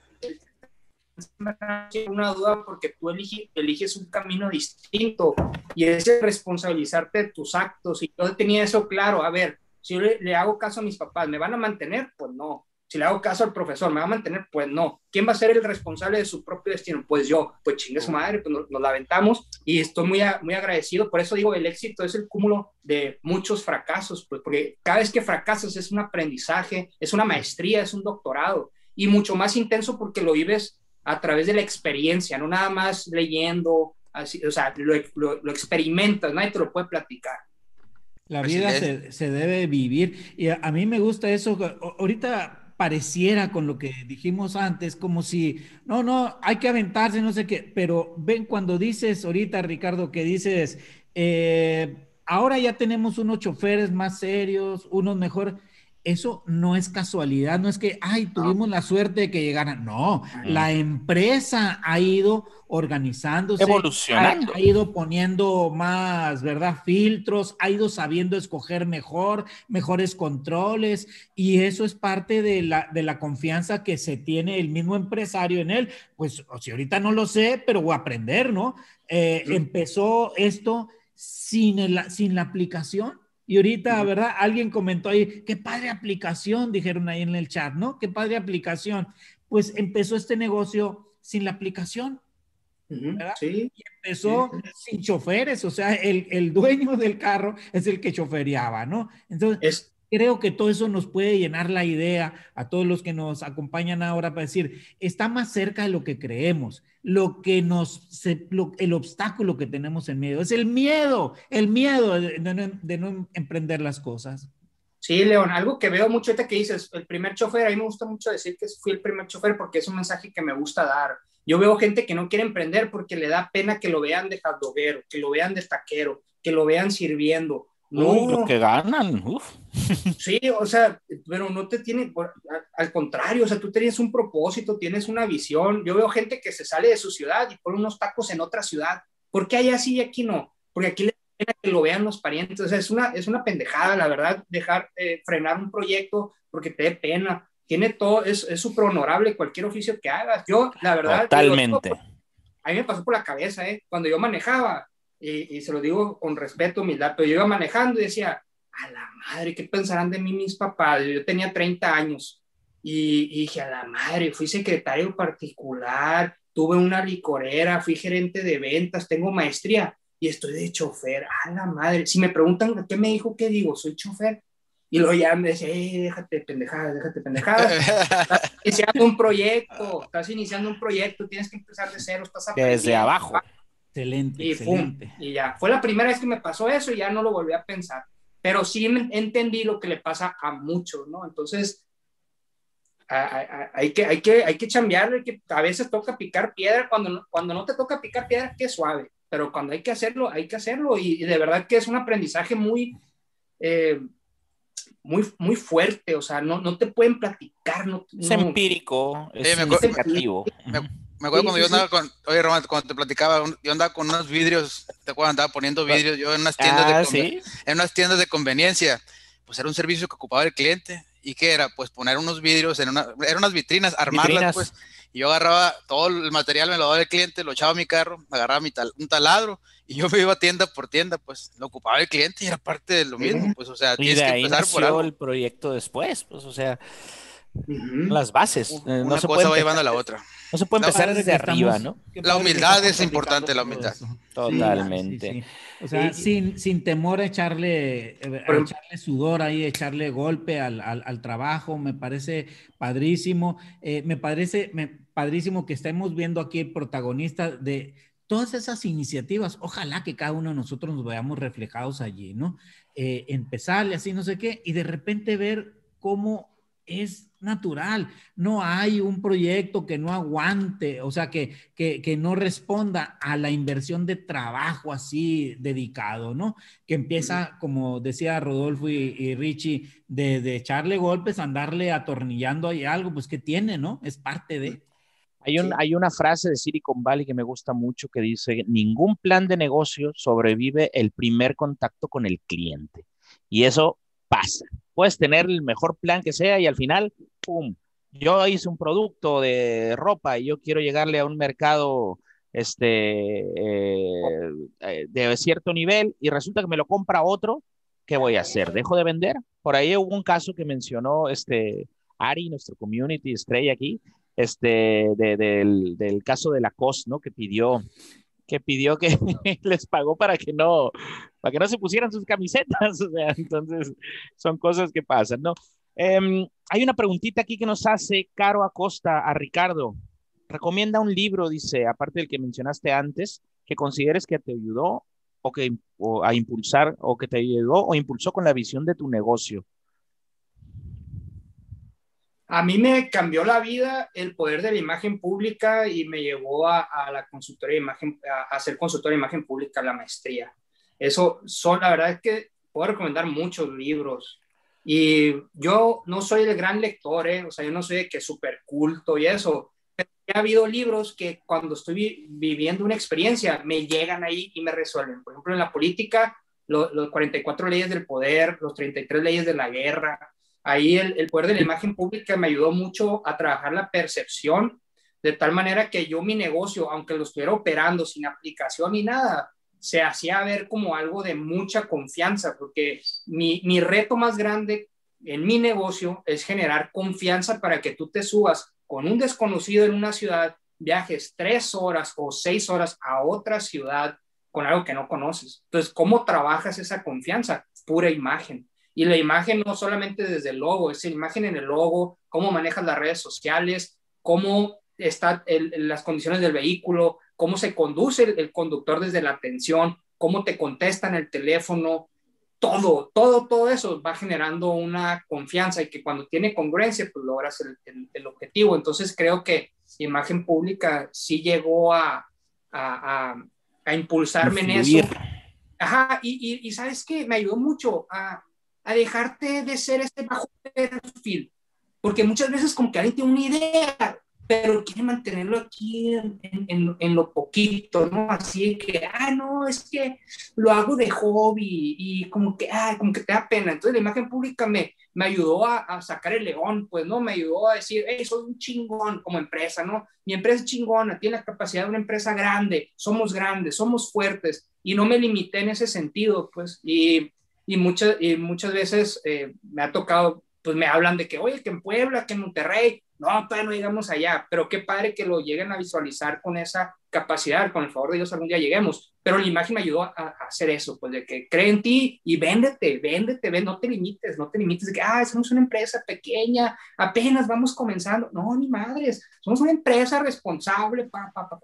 Speaker 1: una duda porque tú eliges, un camino distinto y es responsabilizarte de tus actos y yo tenía eso claro, a ver, si yo le, hago caso a mis papás, ¿me van a mantener? Pues no, si le hago caso al profesor, ¿me va a mantener? Pues no. ¿Quién va a ser el responsable de su propio destino? Pues yo. Pues chingue su madre, pues nos, la aventamos y estoy muy, muy agradecido. Por eso digo, el éxito es el cúmulo de muchos fracasos, pues porque cada vez que fracasas es un aprendizaje, es una maestría, es un doctorado y mucho más intenso porque lo vives a través de la experiencia, no nada más leyendo, así, o sea, lo, lo, experimentas, nadie te lo puede platicar.
Speaker 3: La vida se, se, debe vivir y a, a, mí me gusta eso. Ahorita pareciera con lo que dijimos antes, como si, no, no, hay que aventarse, no sé qué, pero ven cuando dices ahorita, Ricardo, que dices, eh, ahora ya tenemos unos choferes más serios, unos mejor, eso no es casualidad, no es que, ay, tuvimos la suerte de que llegaran. No, la empresa ha ido organizándose,
Speaker 2: evolucionando,
Speaker 3: ha, ido poniendo más, ¿verdad? Filtros, ha ido sabiendo escoger mejor, mejores controles, y eso es parte de la, de la confianza que se tiene el mismo empresario en él. Pues, si ahorita no lo sé, pero voy a aprender, ¿no? Eh, empezó esto sin, el, sin la aplicación y ahorita, ¿verdad? Alguien comentó ahí, qué padre aplicación, dijeron ahí en el chat, ¿no? Qué padre aplicación. Pues empezó este negocio sin la aplicación. ¿verdad? Sí. Y empezó sin choferes, o sea, el, el, dueño del carro es el que chofereaba, ¿no? Entonces, creo que todo eso nos puede llenar la idea a todos los que nos acompañan ahora para decir, está más cerca de lo que creemos. Lo que nos, el obstáculo que tenemos en medio es el miedo, el miedo de, no, emprender las cosas.
Speaker 1: Sí, León, algo que veo mucho ahorita que dices, el primer chofer, a mí me gusta mucho decir que fui el primer chofer porque es un mensaje que me gusta dar. Yo veo gente que no quiere emprender porque le da pena que lo vean de jadoguero, que lo vean de taquero, que lo vean sirviendo
Speaker 2: no, lo que ganan.
Speaker 1: Sí, o sea, pero no te tiene, al contrario, o sea, tú tienes un propósito, tienes una visión. Yo veo gente que se sale de su ciudad y pone unos tacos en otra ciudad. ¿Por qué allá sí y aquí no? Porque aquí le pena que lo vean los parientes. O sea, es una, es una pendejada, la verdad, dejar eh, frenar un proyecto porque te dé pena. Tiene todo, es súper honorable cualquier oficio que hagas. Yo, la verdad.
Speaker 2: Totalmente.
Speaker 1: a mí me pasó por la cabeza, ¿eh? Cuando yo manejaba, y, se lo digo con respeto, humildad, pero yo iba manejando y decía, a la madre, ¿qué pensarán de mí mis papás? Yo tenía 30 años y, dije, a la madre, fui secretario particular, tuve una licorera, fui gerente de ventas, tengo maestría. y estoy de chofer, a la madre. Si me preguntan qué me dijo, ¿qué digo? Soy chofer. Y luego ya me dice, eh, déjate pendejadas, déjate pendejadas. estás iniciando un proyecto, estás iniciando un proyecto, tienes que empezar de cero, estás
Speaker 2: Desde abajo.
Speaker 3: Excelente,
Speaker 1: y,
Speaker 3: excelente.
Speaker 1: y ya, fue la primera vez que me pasó eso y ya no lo volví a pensar. Pero sí entendí lo que le pasa a muchos, ¿no? Entonces, hay que, hay que, hay que chambear, que a veces toca picar piedra, cuando, cuando no te toca picar piedra, qué suave, pero cuando hay que hacerlo, hay que hacerlo y, de verdad que es un aprendizaje muy, eh, muy, muy fuerte, o sea, no, no te pueden platicar. No,
Speaker 2: es empírico, es me,
Speaker 5: acuerdo, me, acuerdo cuando yo andaba con, oye Román, cuando te platicaba, yo andaba con unos vidrios, te acuerdas, andaba poniendo vidrios, yo en unas tiendas, de, ah, en unas tiendas de conveniencia, pues era un servicio que ocupaba el cliente, ¿y qué era? Pues poner unos vidrios en una, eran unas vitrinas, armarlas pues, y yo agarraba todo el material, me lo daba el cliente, lo echaba a mi carro, agarraba mi tal, un taladro y yo me iba tienda por tienda, pues lo ocupaba el cliente y era parte de lo mismo, pues o sea,
Speaker 2: tienes que empezar por algo. el proyecto después, pues o sea, las bases.
Speaker 5: Eh, no se cosa va llevando a la otra.
Speaker 2: No se puede empezar desde arriba, ¿no?
Speaker 5: La humildad es importante, la humildad.
Speaker 2: Totalmente.
Speaker 3: O sea, sin, sin temor a echarle, eh, a echarle sudor ahí, echarle golpe al, al, al trabajo, me parece padrísimo. Eh, me parece me, padrísimo que estemos viendo aquí el protagonista de todas esas iniciativas. Ojalá que cada uno de nosotros nos veamos reflejados allí, ¿no? Eh, empezarle así, no sé qué, y de repente ver cómo es natural. No hay un proyecto que no aguante, o sea, que, que, no responda a la inversión de trabajo así dedicado, ¿no? Que empieza, como decía Rodolfo y, Richie, de, de, echarle golpes, andarle atornillando ahí algo, pues que tiene, ¿no? Es parte de...
Speaker 2: Hay, un, hay una frase de Silicon Valley que me gusta mucho que dice, ningún plan de negocio sobrevive el primer contacto con el cliente. Y eso pasa. Puedes tener el mejor plan que sea y al final, ¡pum! Yo hice un producto de ropa y yo quiero llegarle a un mercado este, eh, eh, de cierto nivel y resulta que me lo compra otro, ¿qué voy a hacer? ¿Dejo de vender? Por ahí hubo un caso que mencionó este Ari, nuestro community estrella aquí, este, del, del, caso de la COS, ¿no? Que pidió, que pidió que les pagó para que no, para que no se pusieran sus camisetas, o sea, entonces son cosas que pasan, ¿no? Em, hay una preguntita aquí que nos hace Caro Acosta a Ricardo. Recomienda un libro, dice, aparte del que mencionaste antes, que consideres que te ayudó o que a impulsar o que te ayudó o impulsó con la visión de tu negocio.
Speaker 1: A mí me cambió la vida el poder de la imagen pública y me llevó a, la consultoría de imagen, a, a ser consultor de imagen pública, la maestría. Eso son, la verdad es que puedo recomendar muchos libros. Y yo no soy el gran lector, ¿eh? o sea, yo no soy de que súper culto y eso. Pero ha habido libros que cuando estoy viviendo una experiencia me llegan ahí y me resuelven. Por ejemplo, en la política, los 44 leyes del poder, los 33 leyes de la guerra. Ahí el, poder de la imagen pública me ayudó mucho a trabajar la percepción, de tal manera que yo mi negocio, aunque lo estuviera operando sin aplicación ni nada, se hacía ver como algo de mucha confianza, porque mi, mi reto más grande en mi negocio es generar confianza para que tú te subas con un desconocido en una ciudad, viajes tres horas o seis horas a otra ciudad con algo que no conoces. Entonces, ¿cómo trabajas esa confianza? Pura imagen. Y la imagen no solamente desde el logo, es la imagen en el logo, cómo manejas las redes sociales, cómo están las condiciones del vehículo, cómo se conduce el, conductor desde la atención, cómo te contestan el teléfono, todo, todo, todo eso va generando una confianza y que cuando tiene congruencia, pues logras el, el, objetivo. Entonces creo que imagen pública sí llegó a, a, a, impulsarme en eso. Ajá, y, y, sabes que me ayudó mucho a, a dejarte de ser este bajo perfil, porque muchas veces como que alguien tiene una idea, pero quiere mantenerlo aquí en, en, en, lo poquito, ¿no? Así que, ah, no, es que lo hago de hobby y como que, ah, como que te da pena. Entonces la imagen pública me, me ayudó a, a, sacar el león, pues, ¿no? Me ayudó a decir, hey, soy un chingón como empresa, ¿no? Mi empresa es chingona, tiene la capacidad de una empresa grande, somos grandes, somos fuertes y no me limité en ese sentido, pues, y, y, muchas, y muchas veces eh, me ha tocado pues me hablan de que, oye, que en Puebla, que en Monterrey, no, todavía no llegamos allá, pero qué padre que lo lleguen a visualizar con esa capacidad, con el favor de Dios algún día lleguemos, pero la imagen me ayudó a, hacer eso, pues de que cree en ti y véndete, véndete, ven, no te limites, no te limites de que, ah, somos una empresa pequeña, apenas vamos comenzando, no, ni madres, somos una empresa responsable, pa, pa, pa.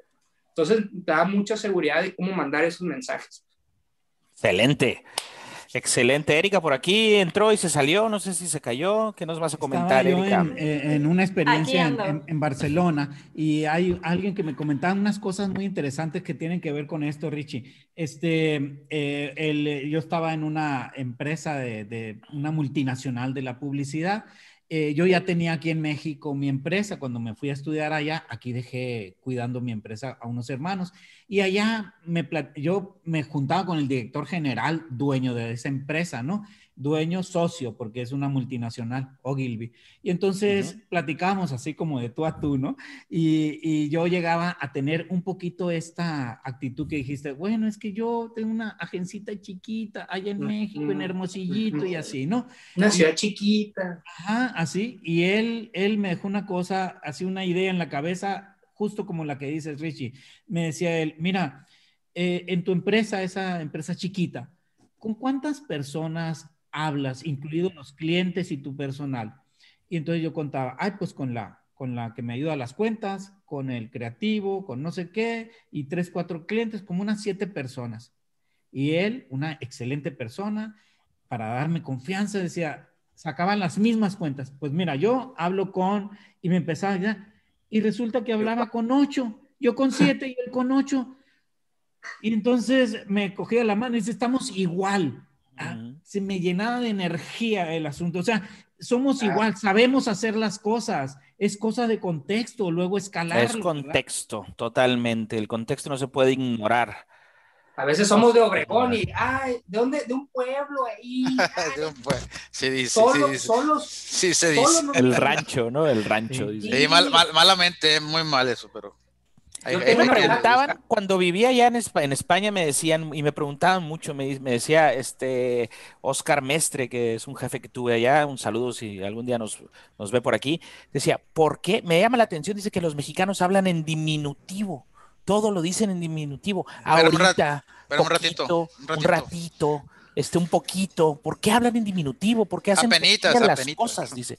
Speaker 1: entonces da mucha seguridad de cómo mandar esos mensajes.
Speaker 2: Excelente. Excelente. Erika por aquí entró y se salió. No sé si se cayó. ¿Qué nos vas a comentar, Erika?
Speaker 3: Eh, en, una experiencia en, Barcelona y hay alguien que me comentaba unas cosas muy interesantes que tienen que ver con esto, Richie. Este, eh, yo estaba en una empresa de, de una multinacional de la publicidad eh, yo ya tenía aquí en México mi empresa. Cuando me fui a estudiar allá, aquí dejé cuidando mi empresa a unos hermanos. Y allá me, yo me juntaba con el director general, dueño de esa empresa, ¿no? Dueño socio, porque es una multinacional, Ogilvy. Y entonces platicábamos así como de tú a tú, ¿no? Y, y, yo llegaba a tener un poquito esta actitud que dijiste, bueno, es que yo tengo una agencita chiquita allá en México, en Hermosillito y así, ¿no?
Speaker 1: Una ciudad chiquita.
Speaker 3: Ajá, así. Y él, él me dejó una cosa, así una idea en la cabeza, justo como la que dices, Richie. Me decía él, mira, eh, en tu empresa, esa empresa chiquita, ¿con cuántas personas hablas, incluidos los clientes y tu personal. Y entonces yo contaba, ay, pues con la, con la que me ayuda a las cuentas, con el creativo, con no sé qué, y tres, cuatro clientes, como unas siete personas. Y él, una excelente persona, para darme confianza, decía, sacaban las mismas cuentas. Pues mira, yo hablo con, y me empezaba ya, y resulta que hablaba con ocho, yo con siete y él con ocho. Y entonces me cogía la mano y dice, estamos igual. Ah, se me llenaba de energía el asunto. O sea, somos ah. igual, sabemos hacer las cosas, es cosa de contexto, luego escalar.
Speaker 2: Es contexto, totalmente. El contexto no se puede ignorar.
Speaker 1: A veces somos de Obregón y, ay, ¿de dónde? De un pueblo ahí.
Speaker 5: de un pueblo. Sí, dice.
Speaker 1: Solo,
Speaker 5: sí, dice.
Speaker 1: Solos,
Speaker 5: sí, se dice.
Speaker 2: el rancho, ¿no? El rancho.
Speaker 5: Sí, mal, mal, malamente, muy mal eso, pero
Speaker 2: me preguntaban, cuando vivía allá en, España, me decían, y me preguntaban mucho, me, decía este Oscar Mestre, que es un jefe que tuve allá, un saludo si algún día nos, nos ve por aquí, decía, ¿por qué? Me llama la atención, dice que los mexicanos hablan en diminutivo, todo lo dicen en diminutivo. Ahorita,
Speaker 5: un, ratito,
Speaker 2: un ratito este, un poquito, ¿por qué hablan en diminutivo? ¿Por qué hacen las cosas? Dice.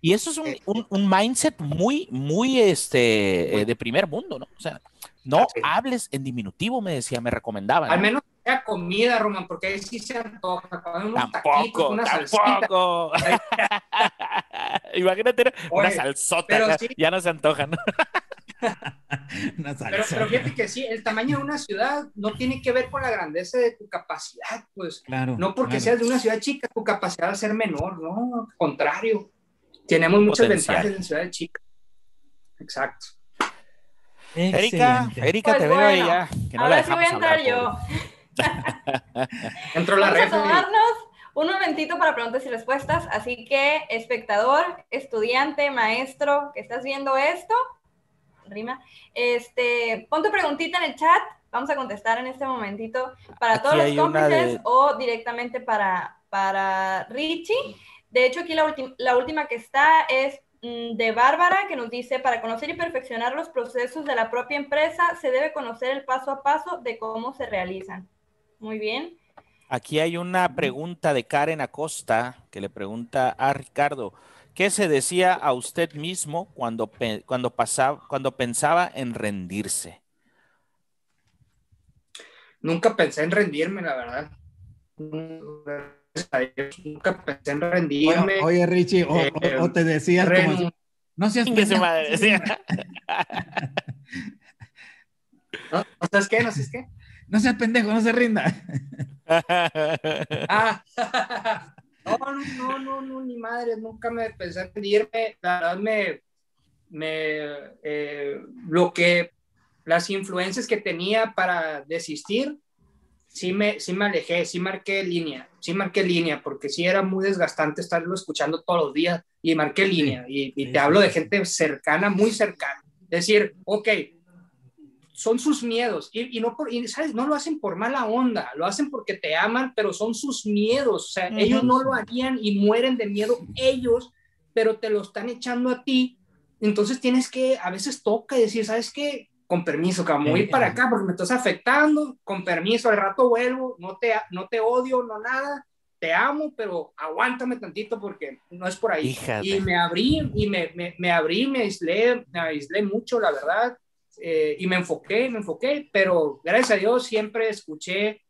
Speaker 2: Y eso es un, un, mindset muy, muy este, eh, de primer mundo, ¿no? O sea, no hables en diminutivo, me decía, me recomendaban.
Speaker 1: Al menos sea comida, Roman, porque ahí sí se antoja.
Speaker 2: Tampoco, una tampoco. Imagínate una salsota, ya no se antojan.
Speaker 1: pero, pero, fíjate que sí, el tamaño de una ciudad no tiene que ver con la grandeza de tu capacidad, pues.
Speaker 3: Claro,
Speaker 1: no porque seas de una ciudad chica, tu capacidad va a ser menor, no, al contrario. Tenemos muchas ventajas en ciudades chicas. Exacto.
Speaker 2: Erika, Erika, te pues veo ahí ya.
Speaker 4: Que no ahora sí voy a entrar yo.
Speaker 1: Entro la
Speaker 4: Vamos a tomarnos un momentito para preguntas y respuestas. Así que, espectador, estudiante, maestro, que estás viendo esto, rima. Este, pon tu preguntita en el chat, vamos a contestar en este momentito para todos los cómplices o directamente para, para Richie. De hecho, aquí la, la última que está es mm, de Bárbara, que nos dice, para conocer y perfeccionar los procesos de la propia empresa, se debe conocer el paso a paso de cómo se realizan. Muy bien.
Speaker 2: Aquí hay una pregunta de Karen Acosta que le pregunta a Ricardo. ¿Qué se decía a usted mismo cuando, cuando, pasaba, cuando pensaba en rendirse?
Speaker 1: Nunca pensé en rendirme, la verdad. Nunca pensé en rendirme.
Speaker 3: Oye, Richie, o, eh, te decías como, no seas pendejo.
Speaker 1: ¿No? ¿Sabes qué? ¿No sabes qué?
Speaker 3: No seas pendejo, no se rinda.
Speaker 1: ah, no, no, no, no, ni madre, nunca me pensé en rendirme. La verdad me, me eh, lo que las influencias que tenía para desistir, sí me, sí me alejé, sí marqué línea, sí marqué línea, porque sí era muy desgastante estarlo escuchando todos los días y marqué línea. Y, te hablo de gente cercana, muy cercana. Decir, ok, son sus miedos. Y, no por, ¿sabes? no lo hacen por mala onda, lo hacen porque te aman, pero son sus miedos, o sea, ellos no lo harían y mueren de miedo ellos, pero te lo están echando a ti, entonces tienes que, a veces toca decir, ¿sabes qué? Con permiso, como voy para acá porque me estás afectando, con permiso, al rato vuelvo, no te, no te odio, no nada, te amo, pero aguántame tantito porque no es por ahí. Y me abrí, y me, me, me, abrí, me aislé, me aislé mucho, la verdad, eh, y me enfoqué, me enfoqué, pero gracias a Dios siempre escuché,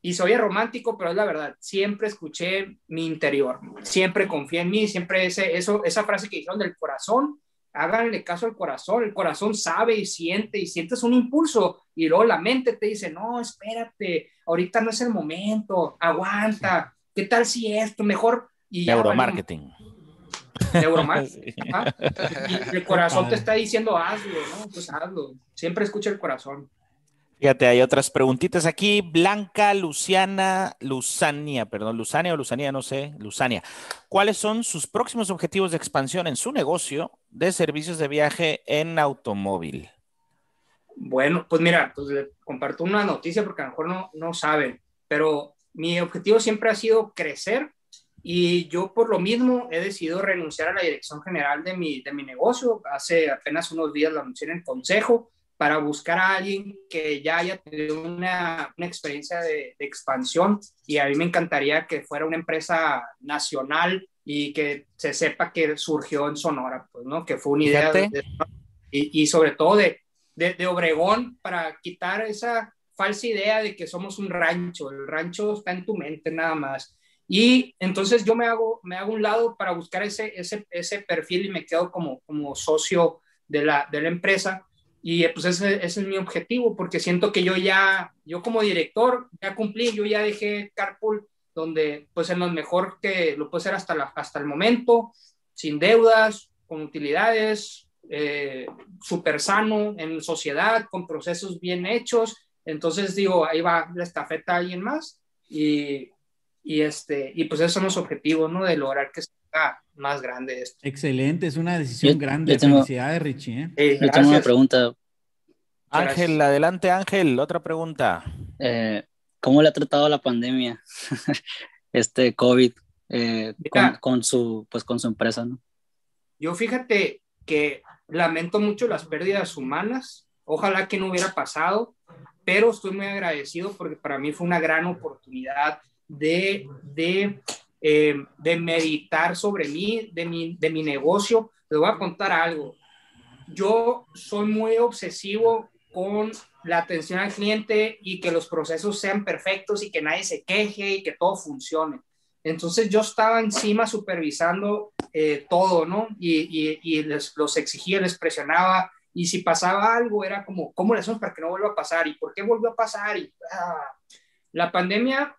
Speaker 1: y soy romántico, pero es la verdad, siempre escuché mi interior, siempre confié en mí, siempre ese, eso, esa frase que dijeron del corazón, háganle caso al corazón, el corazón sabe y siente y sientes un impulso y luego la mente te dice, no, espérate, ahorita no es el momento, aguanta, ¿qué tal si esto? Mejor...
Speaker 2: Y Neuromarketing.
Speaker 1: Y el corazón te está diciendo hazlo, ¿no? Pues hazlo. Siempre escucha el corazón.
Speaker 2: Fíjate, hay otras preguntitas aquí. Blanca, Luciana, Luzania, perdón, Luzania o Luzania, no sé, Luzania. ¿Cuáles son sus próximos objetivos de expansión en su negocio de servicios de viaje en automóvil?
Speaker 1: Bueno, pues mira, pues comparto una noticia porque a lo mejor no, no saben, pero mi objetivo siempre ha sido crecer y yo por lo mismo he decidido renunciar a la dirección general de mi, de mi negocio. Hace apenas unos días lo anuncié en el consejo para buscar a alguien que ya haya tenido una, una experiencia de, expansión y a mí me encantaría que fuera una empresa nacional y que se sepa que surgió en Sonora, pues, ¿no? Que fue una idea y, y, sobre todo de, de, de Obregón para quitar esa falsa idea de que somos un rancho, el rancho está en tu mente nada más. Y entonces yo me hago, me hago un lado para buscar ese, ese, ese perfil y me quedo como, como socio de la, de la empresa. Y pues ese, ese, es mi objetivo, porque siento que yo ya, yo como director, ya cumplí, yo ya dejé Carpool, donde pues en lo mejor que lo puedo hacer hasta, la, hasta el momento, sin deudas, con utilidades, eh, súper sano en sociedad, con procesos bien hechos entonces digo, ahí va la estafeta a alguien más y, y, este, y pues esos son los objetivos, ¿no? De lograr que sea más grande esto.
Speaker 3: Excelente, es una decisión grande. Felicidades, Richie.
Speaker 6: ¿eh? yo tengo una pregunta.
Speaker 2: Ángel, adelante Ángel, otra pregunta.
Speaker 6: Eh, ¿Cómo le ha tratado la pandemia, este COVID, eh, con, con, su, pues, con su empresa, ¿no?
Speaker 1: Yo fíjate que lamento mucho las pérdidas humanas, ojalá que no hubiera pasado, pero estoy muy agradecido porque para mí fue una gran oportunidad de, de, eh, de meditar sobre mí, de mi, de mi negocio. Les voy a contar algo. Yo soy muy obsesivo con la atención al cliente y que los procesos sean perfectos y que nadie se queje y que todo funcione. Entonces yo estaba encima supervisando eh, todo, ¿no? Y, y, y les, los exigía, les presionaba, y si pasaba algo era como, ¿cómo le hacemos para que no vuelva a pasar? ¿Y por qué volvió a pasar? Y ah, la pandemia,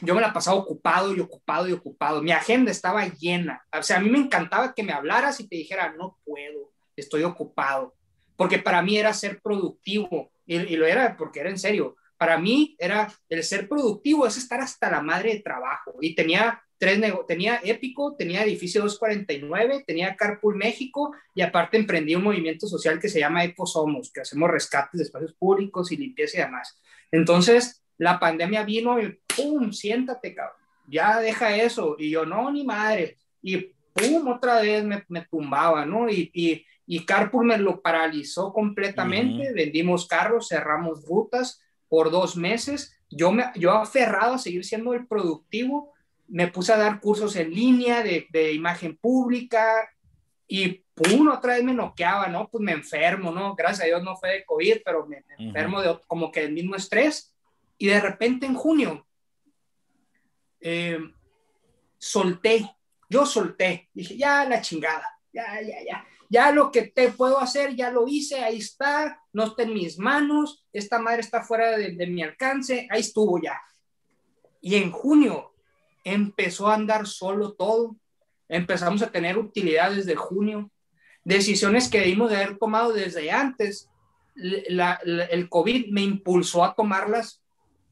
Speaker 1: yo me la pasaba ocupado y ocupado y ocupado. Mi agenda estaba llena. O sea, a mí me encantaba que me hablaras y te dijera, no puedo, estoy ocupado. Porque para mí era ser productivo. Y, lo era porque era en serio. Para mí era el ser productivo, es estar hasta la madre de trabajo. Y tenía tres tenía Épico, tenía Edificio 249, tenía Carpool México y aparte emprendí un movimiento social que se llama Ecosomos, que hacemos rescates de espacios públicos y limpieza y demás. Entonces, la pandemia vino y ¡pum! Siéntate, cabrón. Ya deja eso. Y yo, no, ni madre. Y ¡pum! Otra vez me, me tumbaba, ¿no? Y, y, y, Carpool me lo paralizó completamente. Vendimos carros, cerramos rutas por dos meses. Yo, me, yo aferrado a seguir siendo el productivo me puse a dar cursos en línea de, de imagen pública y pum, otra vez me noqueaba, ¿no? Pues me enfermo, ¿no? Gracias a Dios no fue de COVID, pero me, enfermo de como que el mismo estrés. Y de repente en junio eh, solté, yo solté, dije, ya la chingada, ya, ya, ya, ya lo que te puedo hacer, ya lo hice, ahí está, no está en mis manos, esta madre está fuera de, de mi alcance, ahí estuvo ya. Y en junio empezó a andar solo todo. Empezamos a tener utilidad desde junio. Decisiones que debimos de haber tomado desde antes. el COVID me impulsó a tomarlas,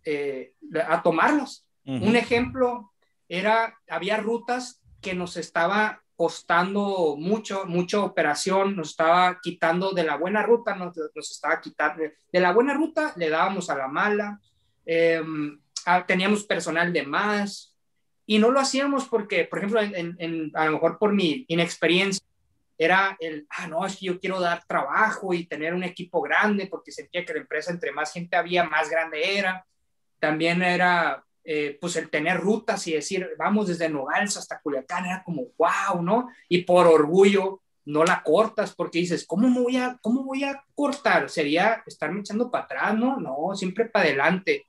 Speaker 1: eh, a tomarlas. Un ejemplo era, había rutas que nos estaba costando mucho, mucha operación, nos estaba quitando de la buena ruta, nos, nos estaba quitando de la buena ruta, le dábamos a la mala, em, teníamos personal de más y no lo hacíamos porque, por ejemplo, en, a lo mejor por mi inexperiencia, era el, ah, no, es que yo quiero dar trabajo y tener un equipo grande porque sentía que la empresa entre más gente había, más grande era. También era, eh, pues el tener rutas y decir, vamos desde Nogales hasta Culiacán, era como, wow, ¿no? Y por orgullo no la cortas porque dices, ¿cómo voy a, cómo voy a cortar? Sería estarme echando para atrás, ¿no? No, siempre para adelante.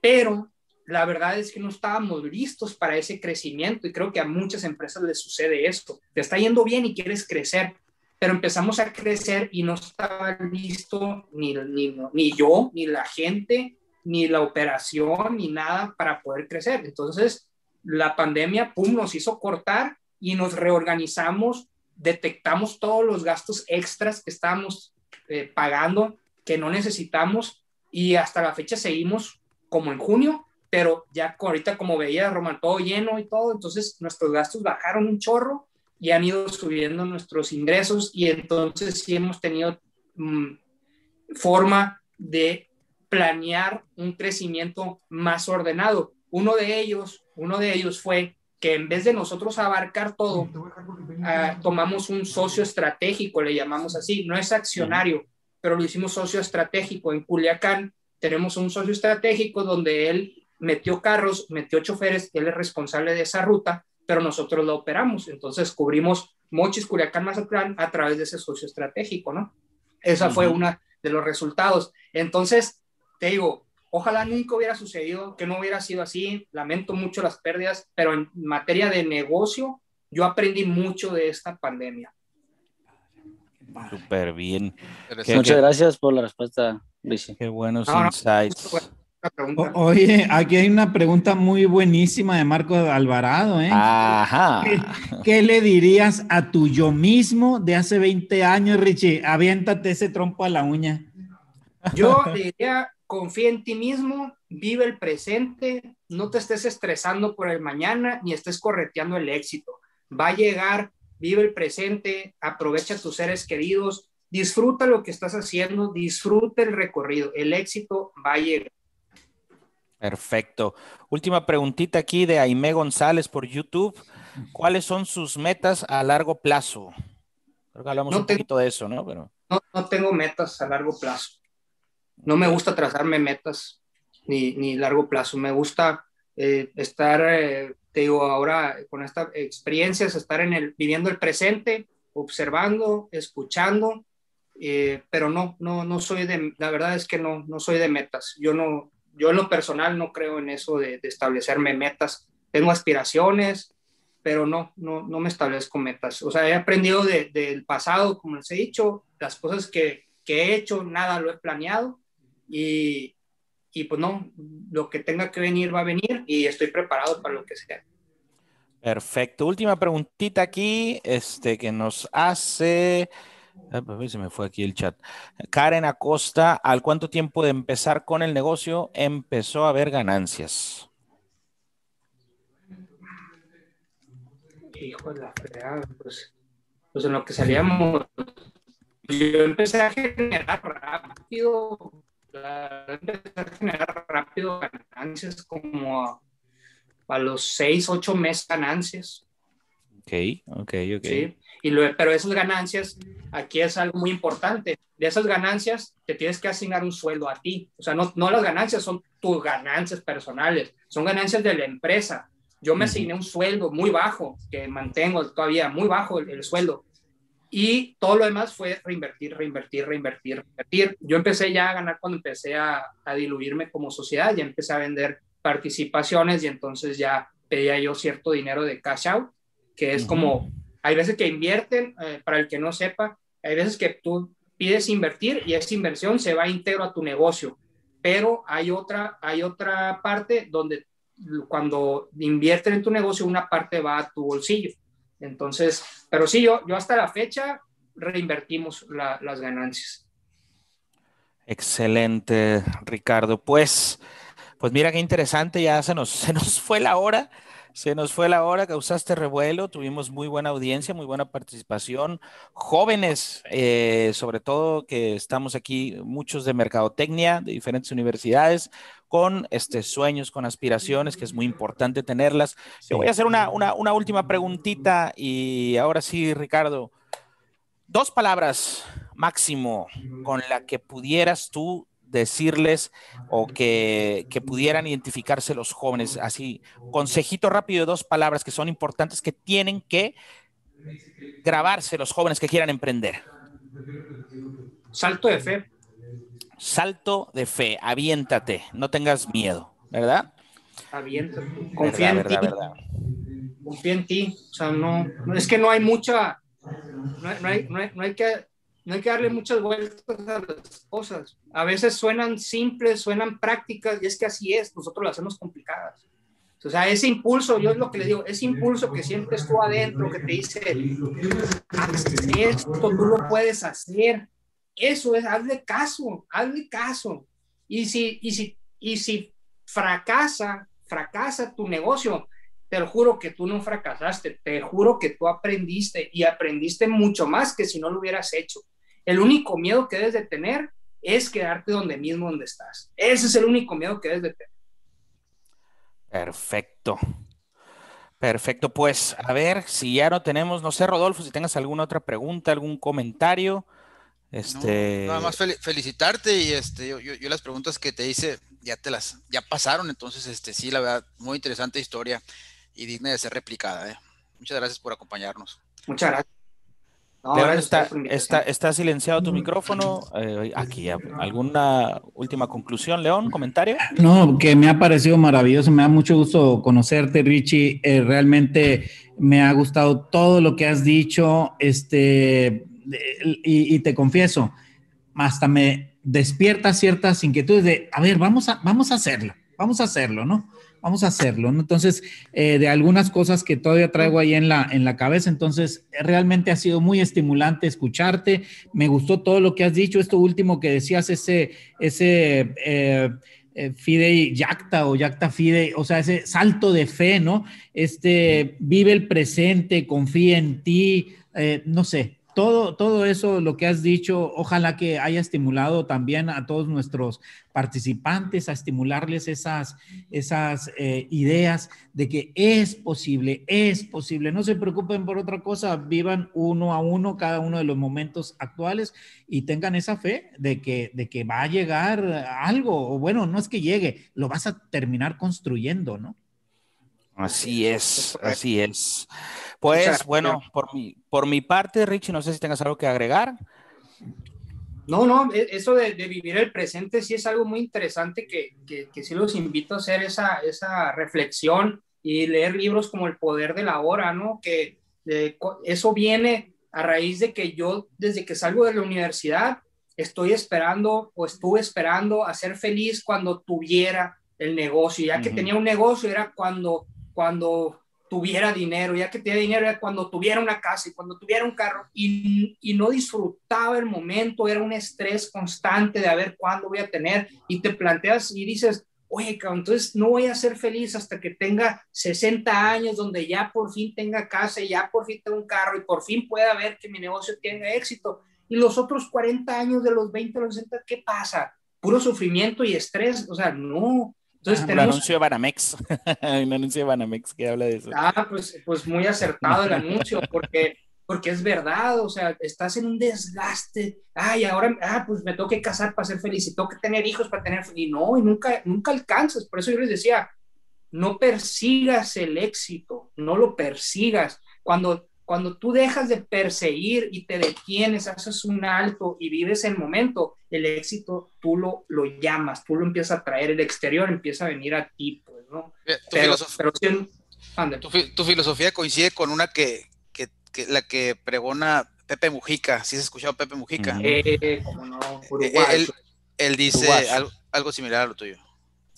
Speaker 1: Pero la verdad es que no estábamos listos para ese crecimiento y creo que a muchas empresas les sucede esto. Te está yendo bien y quieres crecer, pero empezamos a crecer y no estaba listo ni, ni, ni yo, ni la gente, ni la operación, ni nada para poder crecer. Entonces, la pandemia, pum, nos hizo cortar y nos reorganizamos, detectamos todos los gastos extras que estábamos eh, pagando, que no necesitamos, y hasta la fecha seguimos como en junio, pero ya ahorita como veía Román, todo lleno y todo, entonces nuestros gastos bajaron un chorro y han ido subiendo nuestros ingresos y entonces sí hemos tenido mm, forma de planear un crecimiento más ordenado. Uno de ellos, uno de ellos fue que en vez de nosotros abarcar todo, ah, tomamos un socio estratégico, le llamamos así, no es accionario, pero lo hicimos socio estratégico. En Culiacán tenemos un socio estratégico donde él metió carros, metió choferes, él es responsable de esa ruta, pero nosotros la operamos. Entonces cubrimos Mochis, Culiacán, Mazatlán a través de ese socio estratégico, ¿no? Esa fue una de los resultados. Entonces, te digo, ojalá nunca hubiera sucedido, que no hubiera sido así, lamento mucho las pérdidas, pero en materia de negocio, yo aprendí mucho de esta pandemia.
Speaker 2: Súper bien.
Speaker 6: Muchas gracias por la respuesta, Luis.
Speaker 2: Qué buenos insights.
Speaker 3: oye, aquí hay una pregunta muy buenísima de Marco Alvarado, ¿eh?
Speaker 2: Ajá.
Speaker 3: ¿Qué, le dirías a tu yo mismo de hace 20 años, Richie? Aviéntate ese trompo a la uña.
Speaker 1: Yo diría confía en ti mismo, vive el presente, no te estés estresando por el mañana ni estés correteando el éxito. Va a llegar, vive el presente, aprovecha tus seres queridos, disfruta lo que estás haciendo, disfruta el recorrido, el éxito va a llegar.
Speaker 2: Perfecto. Última preguntita aquí de Aime González por YouTube. ¿Cuáles son sus metas a largo plazo? Creo que hablamos un poquito de eso, ¿no? Pero...
Speaker 1: No, no tengo metas a largo plazo no me gusta trazarme metas ni, ni largo plazo, me gusta eh, estar, eh, te digo, ahora con estas experiencias, estar en el, viviendo el presente, observando, escuchando, eh, pero no, no, no soy de, la verdad es que no, no soy de metas, yo no, yo en lo personal no creo en eso de, establecerme metas, tengo aspiraciones, pero no, no, no me establezco metas. O sea, he aprendido del pasado, como les he dicho, las cosas que, que, he hecho, nada lo he planeado y, y pues no, lo que tenga que venir va a venir y estoy preparado para lo que sea.
Speaker 2: Perfecto. Última preguntita aquí, este que nos hace, ver, se me fue aquí el chat. Karen Acosta, ¿al cuánto tiempo de empezar con el negocio empezó a haber ganancias?
Speaker 1: Hijo de la fregada, pues, pues en lo que salíamos, yo empecé a generar rápido empezar a generar rápido ganancias como a, los 6, 8 meses ganancias.
Speaker 2: Ok, ok, ok.
Speaker 1: Sí, y lo, pero esas ganancias, aquí es algo muy importante. De esas ganancias, te tienes que asignar un sueldo a ti. O sea, no, no las ganancias son tus ganancias personales, son ganancias de la empresa. Yo me asigné un sueldo muy bajo, que mantengo todavía muy bajo el sueldo, y todo lo demás fue reinvertir, reinvertir, reinvertir, reinvertir. Yo empecé ya a ganar cuando empecé a, a diluirme como sociedad, ya empecé a vender participaciones y entonces ya pedía yo cierto dinero de cash out, que es como, hay veces que invierten, eh, para el que no sepa, hay veces que tú pides invertir y esa inversión se va íntegro a tu negocio, pero hay otra, hay otra parte donde cuando invierten en tu negocio, una parte va a tu bolsillo. Entonces, pero sí, yo, yo hasta la fecha reinvertimos las ganancias.
Speaker 2: Excelente, Ricardo. Pues, pues mira qué interesante, ya se nos, se nos fue la hora. Se nos fue la hora, causaste revuelo, tuvimos muy buena audiencia, muy buena participación. Jóvenes, eh, sobre todo que estamos aquí, muchos de mercadotecnia, de diferentes universidades, con este, sueños, con aspiraciones, que es muy importante tenerlas. Yo voy a hacer una, una última preguntita y ahora sí, Ricardo, dos palabras máximo con la que pudieras tú decirles o que, pudieran identificarse los jóvenes? Así, consejito rápido de dos palabras que son importantes que tienen que grabarse los jóvenes que quieran emprender.
Speaker 1: Salto de fe.
Speaker 2: Salto de fe, aviéntate, no tengas miedo, ¿verdad?
Speaker 1: Aviéntate, confía en ti. Confía en ti, o sea, no, es que no hay mucha, no hay que no hay que darle muchas vueltas a las cosas. A veces suenan simples, suenan prácticas, y es que así es, nosotros las hacemos complicadas. O sea, ese impulso, yo es lo que le digo, ese impulso que sientes tú adentro, que te dice, haz esto, tú lo puedes hacer. Eso es, hazle caso, hazle caso. Y si, y si, y si fracasa, fracasa tu negocio, te lo juro que tú no fracasaste, te juro que tú aprendiste y aprendiste mucho más que si no lo hubieras hecho. El único miedo que debes de tener es quedarte donde mismo donde estás. Ese es el único miedo que debes de tener.
Speaker 2: Perfecto. Perfecto, pues a ver si ya no tenemos, no sé, Rodolfo, si tengas alguna otra pregunta, algún comentario. Este...
Speaker 5: nada más felicitarte y este, yo, yo, las preguntas que te hice ya te las, ya pasaron, entonces este, sí, la verdad, muy interesante historia y digna de ser replicada. ¿eh? Muchas gracias por acompañarnos.
Speaker 1: Muchas gracias.
Speaker 2: León, está, está, está, silenciado tu micrófono. Eh, aquí, ¿alguna última conclusión, León? ¿Comentario?
Speaker 3: No, que me ha parecido maravilloso. Me da mucho gusto conocerte, Richie. Eh, realmente me ha gustado todo lo que has dicho. Este, y, te confieso, hasta me despierta ciertas inquietudes de, a ver, vamos a, vamos a hacerlo, vamos a hacerlo, ¿no? vamos a hacerlo, ¿no? Entonces, eh, de algunas cosas que todavía traigo ahí en la, en la cabeza, entonces, realmente ha sido muy estimulante escucharte, me gustó todo lo que has dicho, esto último que decías, ese, ese eh, eh, Fidei Yacta o Yacta Fidei, o sea, ese salto de fe, ¿no? Este, vive el presente, confía en ti, no sé, todo, todo eso, lo que has dicho, ojalá que haya estimulado también a todos nuestros participantes, a estimularles esas, esas eh, ideas de que es posible, es posible. No se preocupen por otra cosa, vivan uno a uno cada uno de los momentos actuales y tengan esa fe de que, de que va a llegar algo, o bueno, no es que llegue, lo vas a terminar construyendo, ¿no?
Speaker 2: Así es, así es. Pues bueno, por mi, por mi parte, Richie, no sé si tengas algo que agregar.
Speaker 1: No, no, e, eso de, vivir el presente sí es algo muy interesante que, que, sí los invito a hacer esa, esa reflexión y leer libros como El Poder de la Hora, ¿no? Que eso viene a raíz de que yo, desde que salgo de la universidad, estoy esperando o estuve esperando a ser feliz cuando tuviera el negocio. Ya que tenía un negocio era cuando, cuando tuviera dinero, ya que tenía dinero cuando tuviera una casa y cuando tuviera un carro y, y, no disfrutaba el momento, era un estrés constante de a ver cuándo voy a tener y te planteas y dices, oye, entonces no voy a ser feliz hasta que tenga 60 años, donde ya por fin tenga casa, y ya por fin tenga un carro y por fin pueda ver que mi negocio tenga éxito. Y los otros 40 años de los 20 a los 60, ¿qué pasa? Puro sufrimiento y estrés, o sea, no,
Speaker 2: entonces, ah, anuncio de Banamex, un anuncio de Banamex que habla de eso.
Speaker 1: Ah, pues, pues muy acertado el anuncio, porque, porque es verdad, o sea, estás en un desgaste, ay, ahora, ah, pues me tengo que casar para ser feliz y tengo que tener hijos para tener, y no, y nunca, nunca alcanzas, por eso yo les decía, no persigas el éxito, no lo persigas, cuando cuando tú dejas de perseguir y te detienes, haces un alto y vives el momento, el éxito tú lo, lo llamas, tú lo empiezas a traer, el exterior empieza a venir a ti, pues, ¿no?
Speaker 5: Tu, filosofía, tu, filosofía coincide con una que, que, que, la que pregona Pepe Mujica, ¿sí has escuchado Pepe Mujica?
Speaker 1: Eh, como no,
Speaker 5: eh, él, él, dice algo, algo, similar a lo tuyo.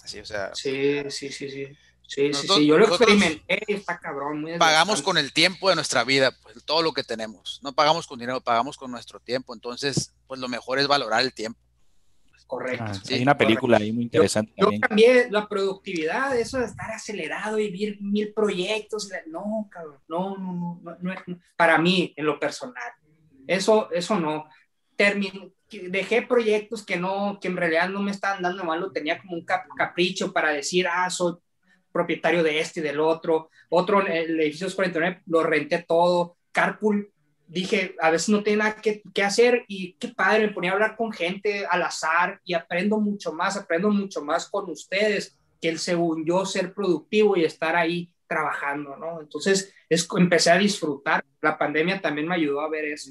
Speaker 5: Así, o sea,
Speaker 1: sí, sí, sí, sí. Sí, sí, sí, yo lo experimenté, está cabrón.
Speaker 5: pagamos con el tiempo de nuestra vida, pues, todo lo que tenemos. No pagamos con dinero, pagamos con nuestro tiempo. Entonces, pues lo mejor es valorar el tiempo.
Speaker 1: correcto.
Speaker 2: Ah, hay una película ahí muy interesante.
Speaker 1: Yo, cambié la productividad, eso de estar acelerado y vivir mil proyectos. No, cabrón, no, no, no, no, para mí, en lo personal. Eso, eso no. Termin, dejé proyectos que no, que en realidad no me estaban dando mal, lo tenía como un capricho para decir, ah, soy propietario de este y del otro. Otro, el edificio 49, lo renté todo. Carpool dije, a veces no tenía nada que, hacer y qué padre, me ponía a hablar con gente al azar y aprendo mucho más, aprendo mucho más con ustedes que el según yo ser productivo y estar ahí trabajando, ¿no? Entonces, es, empecé a disfrutar. La pandemia también me ayudó a ver eso.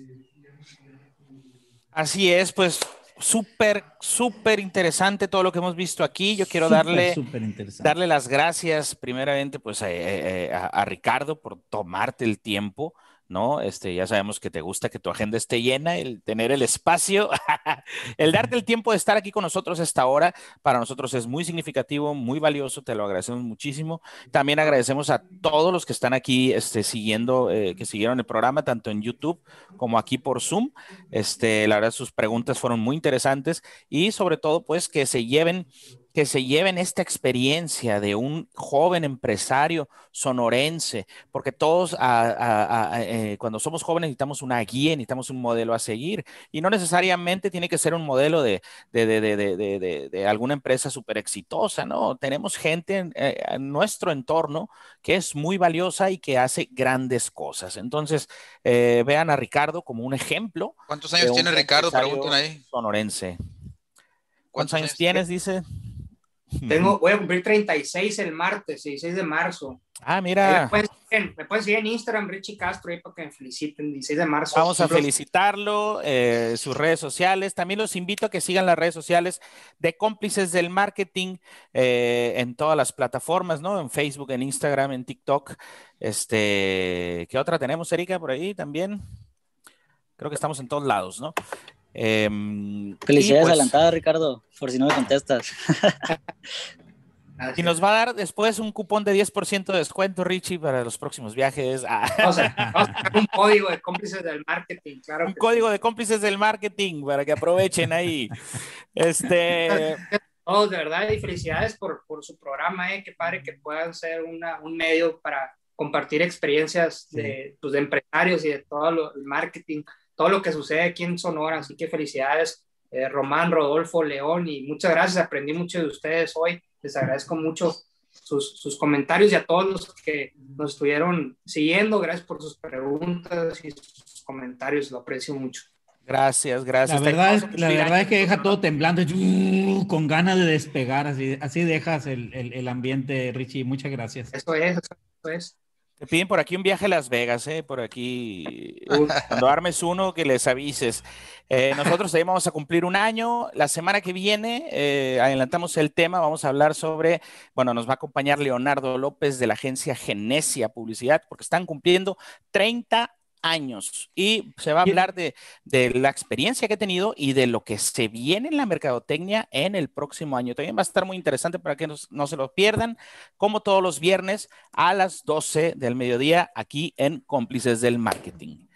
Speaker 2: Así es, pues súper, súper interesante todo lo que hemos visto aquí. Yo quiero darle, darle las gracias primeramente pues a, Ricardo por tomarte el tiempo ¿no? Este, ya sabemos que te gusta que tu agenda esté llena, el tener el espacio, el darte el tiempo de estar aquí con nosotros esta hora, para nosotros es muy significativo, muy valioso, te lo agradecemos muchísimo. También agradecemos a todos los que están aquí este, siguiendo, eh, que siguieron el programa, tanto en YouTube como aquí por Zoom. Este, la verdad, sus preguntas fueron muy interesantes y sobre todo, pues, que se lleven que se lleven esta experiencia de un joven empresario sonorense, porque todos eh, cuando somos jóvenes necesitamos una guía, necesitamos un modelo a seguir, y no necesariamente tiene que ser un modelo de, de, alguna empresa súper exitosa, ¿no? Tenemos gente eh, en, nuestro entorno que es muy valiosa y que hace grandes cosas. Entonces, eh, vean a Ricardo como un ejemplo.
Speaker 5: ¿Cuántos años tiene Ricardo? Preguntan ahí.
Speaker 2: Sonorense. ¿Cuántos, años, tienes? Dice.
Speaker 1: Tengo, voy a cumplir 36 el martes, 16 de marzo.
Speaker 2: Ah, mira.
Speaker 1: Me pueden, seguir en Instagram, Richie Castro, ahí para que me feliciten, 16 de marzo.
Speaker 2: Vamos a felicitarlo, eh, sus redes sociales. También los invito a que sigan las redes sociales de cómplices del marketing eh, en todas las plataformas, ¿no? En Facebook, en Instagram, en TikTok. Este, ¿qué otra tenemos, Erika, por ahí también? Creo que estamos en todos lados, ¿no?
Speaker 6: Em, Felicidades pues adelantadas, Ricardo, por si no me contestas.
Speaker 2: y nos va a dar después un cupón de 10% de descuento, Richie, para los próximos viajes.
Speaker 1: o sea, un código de cómplices del marketing, claro.
Speaker 2: Un código de cómplices del marketing para que aprovechen ahí. este.
Speaker 1: Oh, de verdad, y felicidades por, por su programa, eh. Qué padre que puedan ser una, un medio para compartir experiencias de, pues, de empresarios y de todo el marketing todo lo que sucede aquí en Sonora. Así que felicidades, eh, Román, Rodolfo, León, y muchas gracias. Aprendí mucho de ustedes hoy. Les agradezco mucho sus, sus, comentarios y a todos los que nos estuvieron siguiendo. Gracias por sus preguntas y sus comentarios. Lo aprecio mucho.
Speaker 2: Gracias, gracias.
Speaker 3: La verdad, es, la verdad es que deja todo temblando, con ganas de despegar, así, así dejas el, el, el ambiente, Richie. Muchas gracias.
Speaker 1: Eso es, eso es.
Speaker 2: Te piden por aquí un viaje a Las Vegas, ¿eh? Por aquí. Cuando armes uno, que les avises. Eh, nosotros también vamos a cumplir un año. La semana que viene, eh, adelantamos el tema, vamos a hablar sobre, bueno, nos va a acompañar Leonardo López de la agencia Genesia Publicidad, porque están cumpliendo 30 años y se va a hablar de, la experiencia que he tenido y de lo que se viene en la mercadotecnia en el próximo año. También va a estar muy interesante para que no se lo pierdan, como todos los viernes a las 12 del mediodía aquí en Cómplices del Marketing.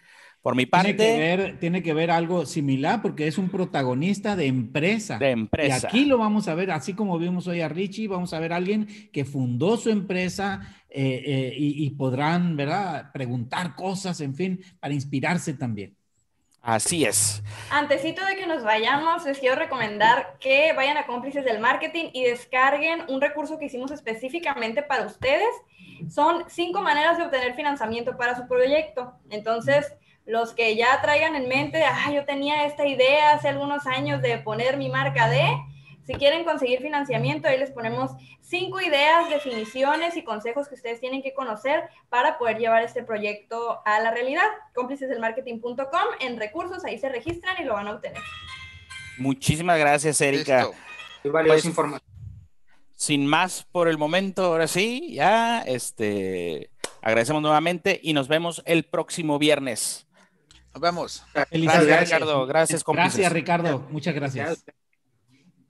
Speaker 2: Por mi parte.
Speaker 3: Tiene que, ver, tiene que ver algo similar porque es un protagonista de empresa.
Speaker 2: De empresa.
Speaker 3: Y aquí lo vamos a ver, así como vimos hoy a Richie, vamos a ver a alguien que fundó su empresa eh, eh, y, podrán, ¿verdad?, preguntar cosas, en fin, para inspirarse también.
Speaker 2: Así es.
Speaker 4: Antesito de que nos vayamos, les quiero recomendar que vayan a Cómplices del Marketing y descarguen un recurso que hicimos específicamente para ustedes. Son cinco maneras de obtener financiamiento para su proyecto. Entonces, los que ya traigan en mente, ah, yo tenía esta idea hace algunos años de poner mi marca de, si quieren conseguir financiamiento, ahí les ponemos cinco ideas, definiciones y consejos que ustedes tienen que conocer para poder llevar este proyecto a la realidad. Cómplicesdelmarketing.com en recursos, ahí se registran y lo van a obtener.
Speaker 2: Muchísimas gracias, Erika.
Speaker 1: Pues, información.
Speaker 2: Sin más por el momento, ahora sí, ya, este, agradecemos nuevamente y nos vemos el próximo viernes.
Speaker 5: Nos vemos.
Speaker 2: Gracias, Ricardo. Gracias,
Speaker 3: Gracias, Ricardo. Muchas gracias.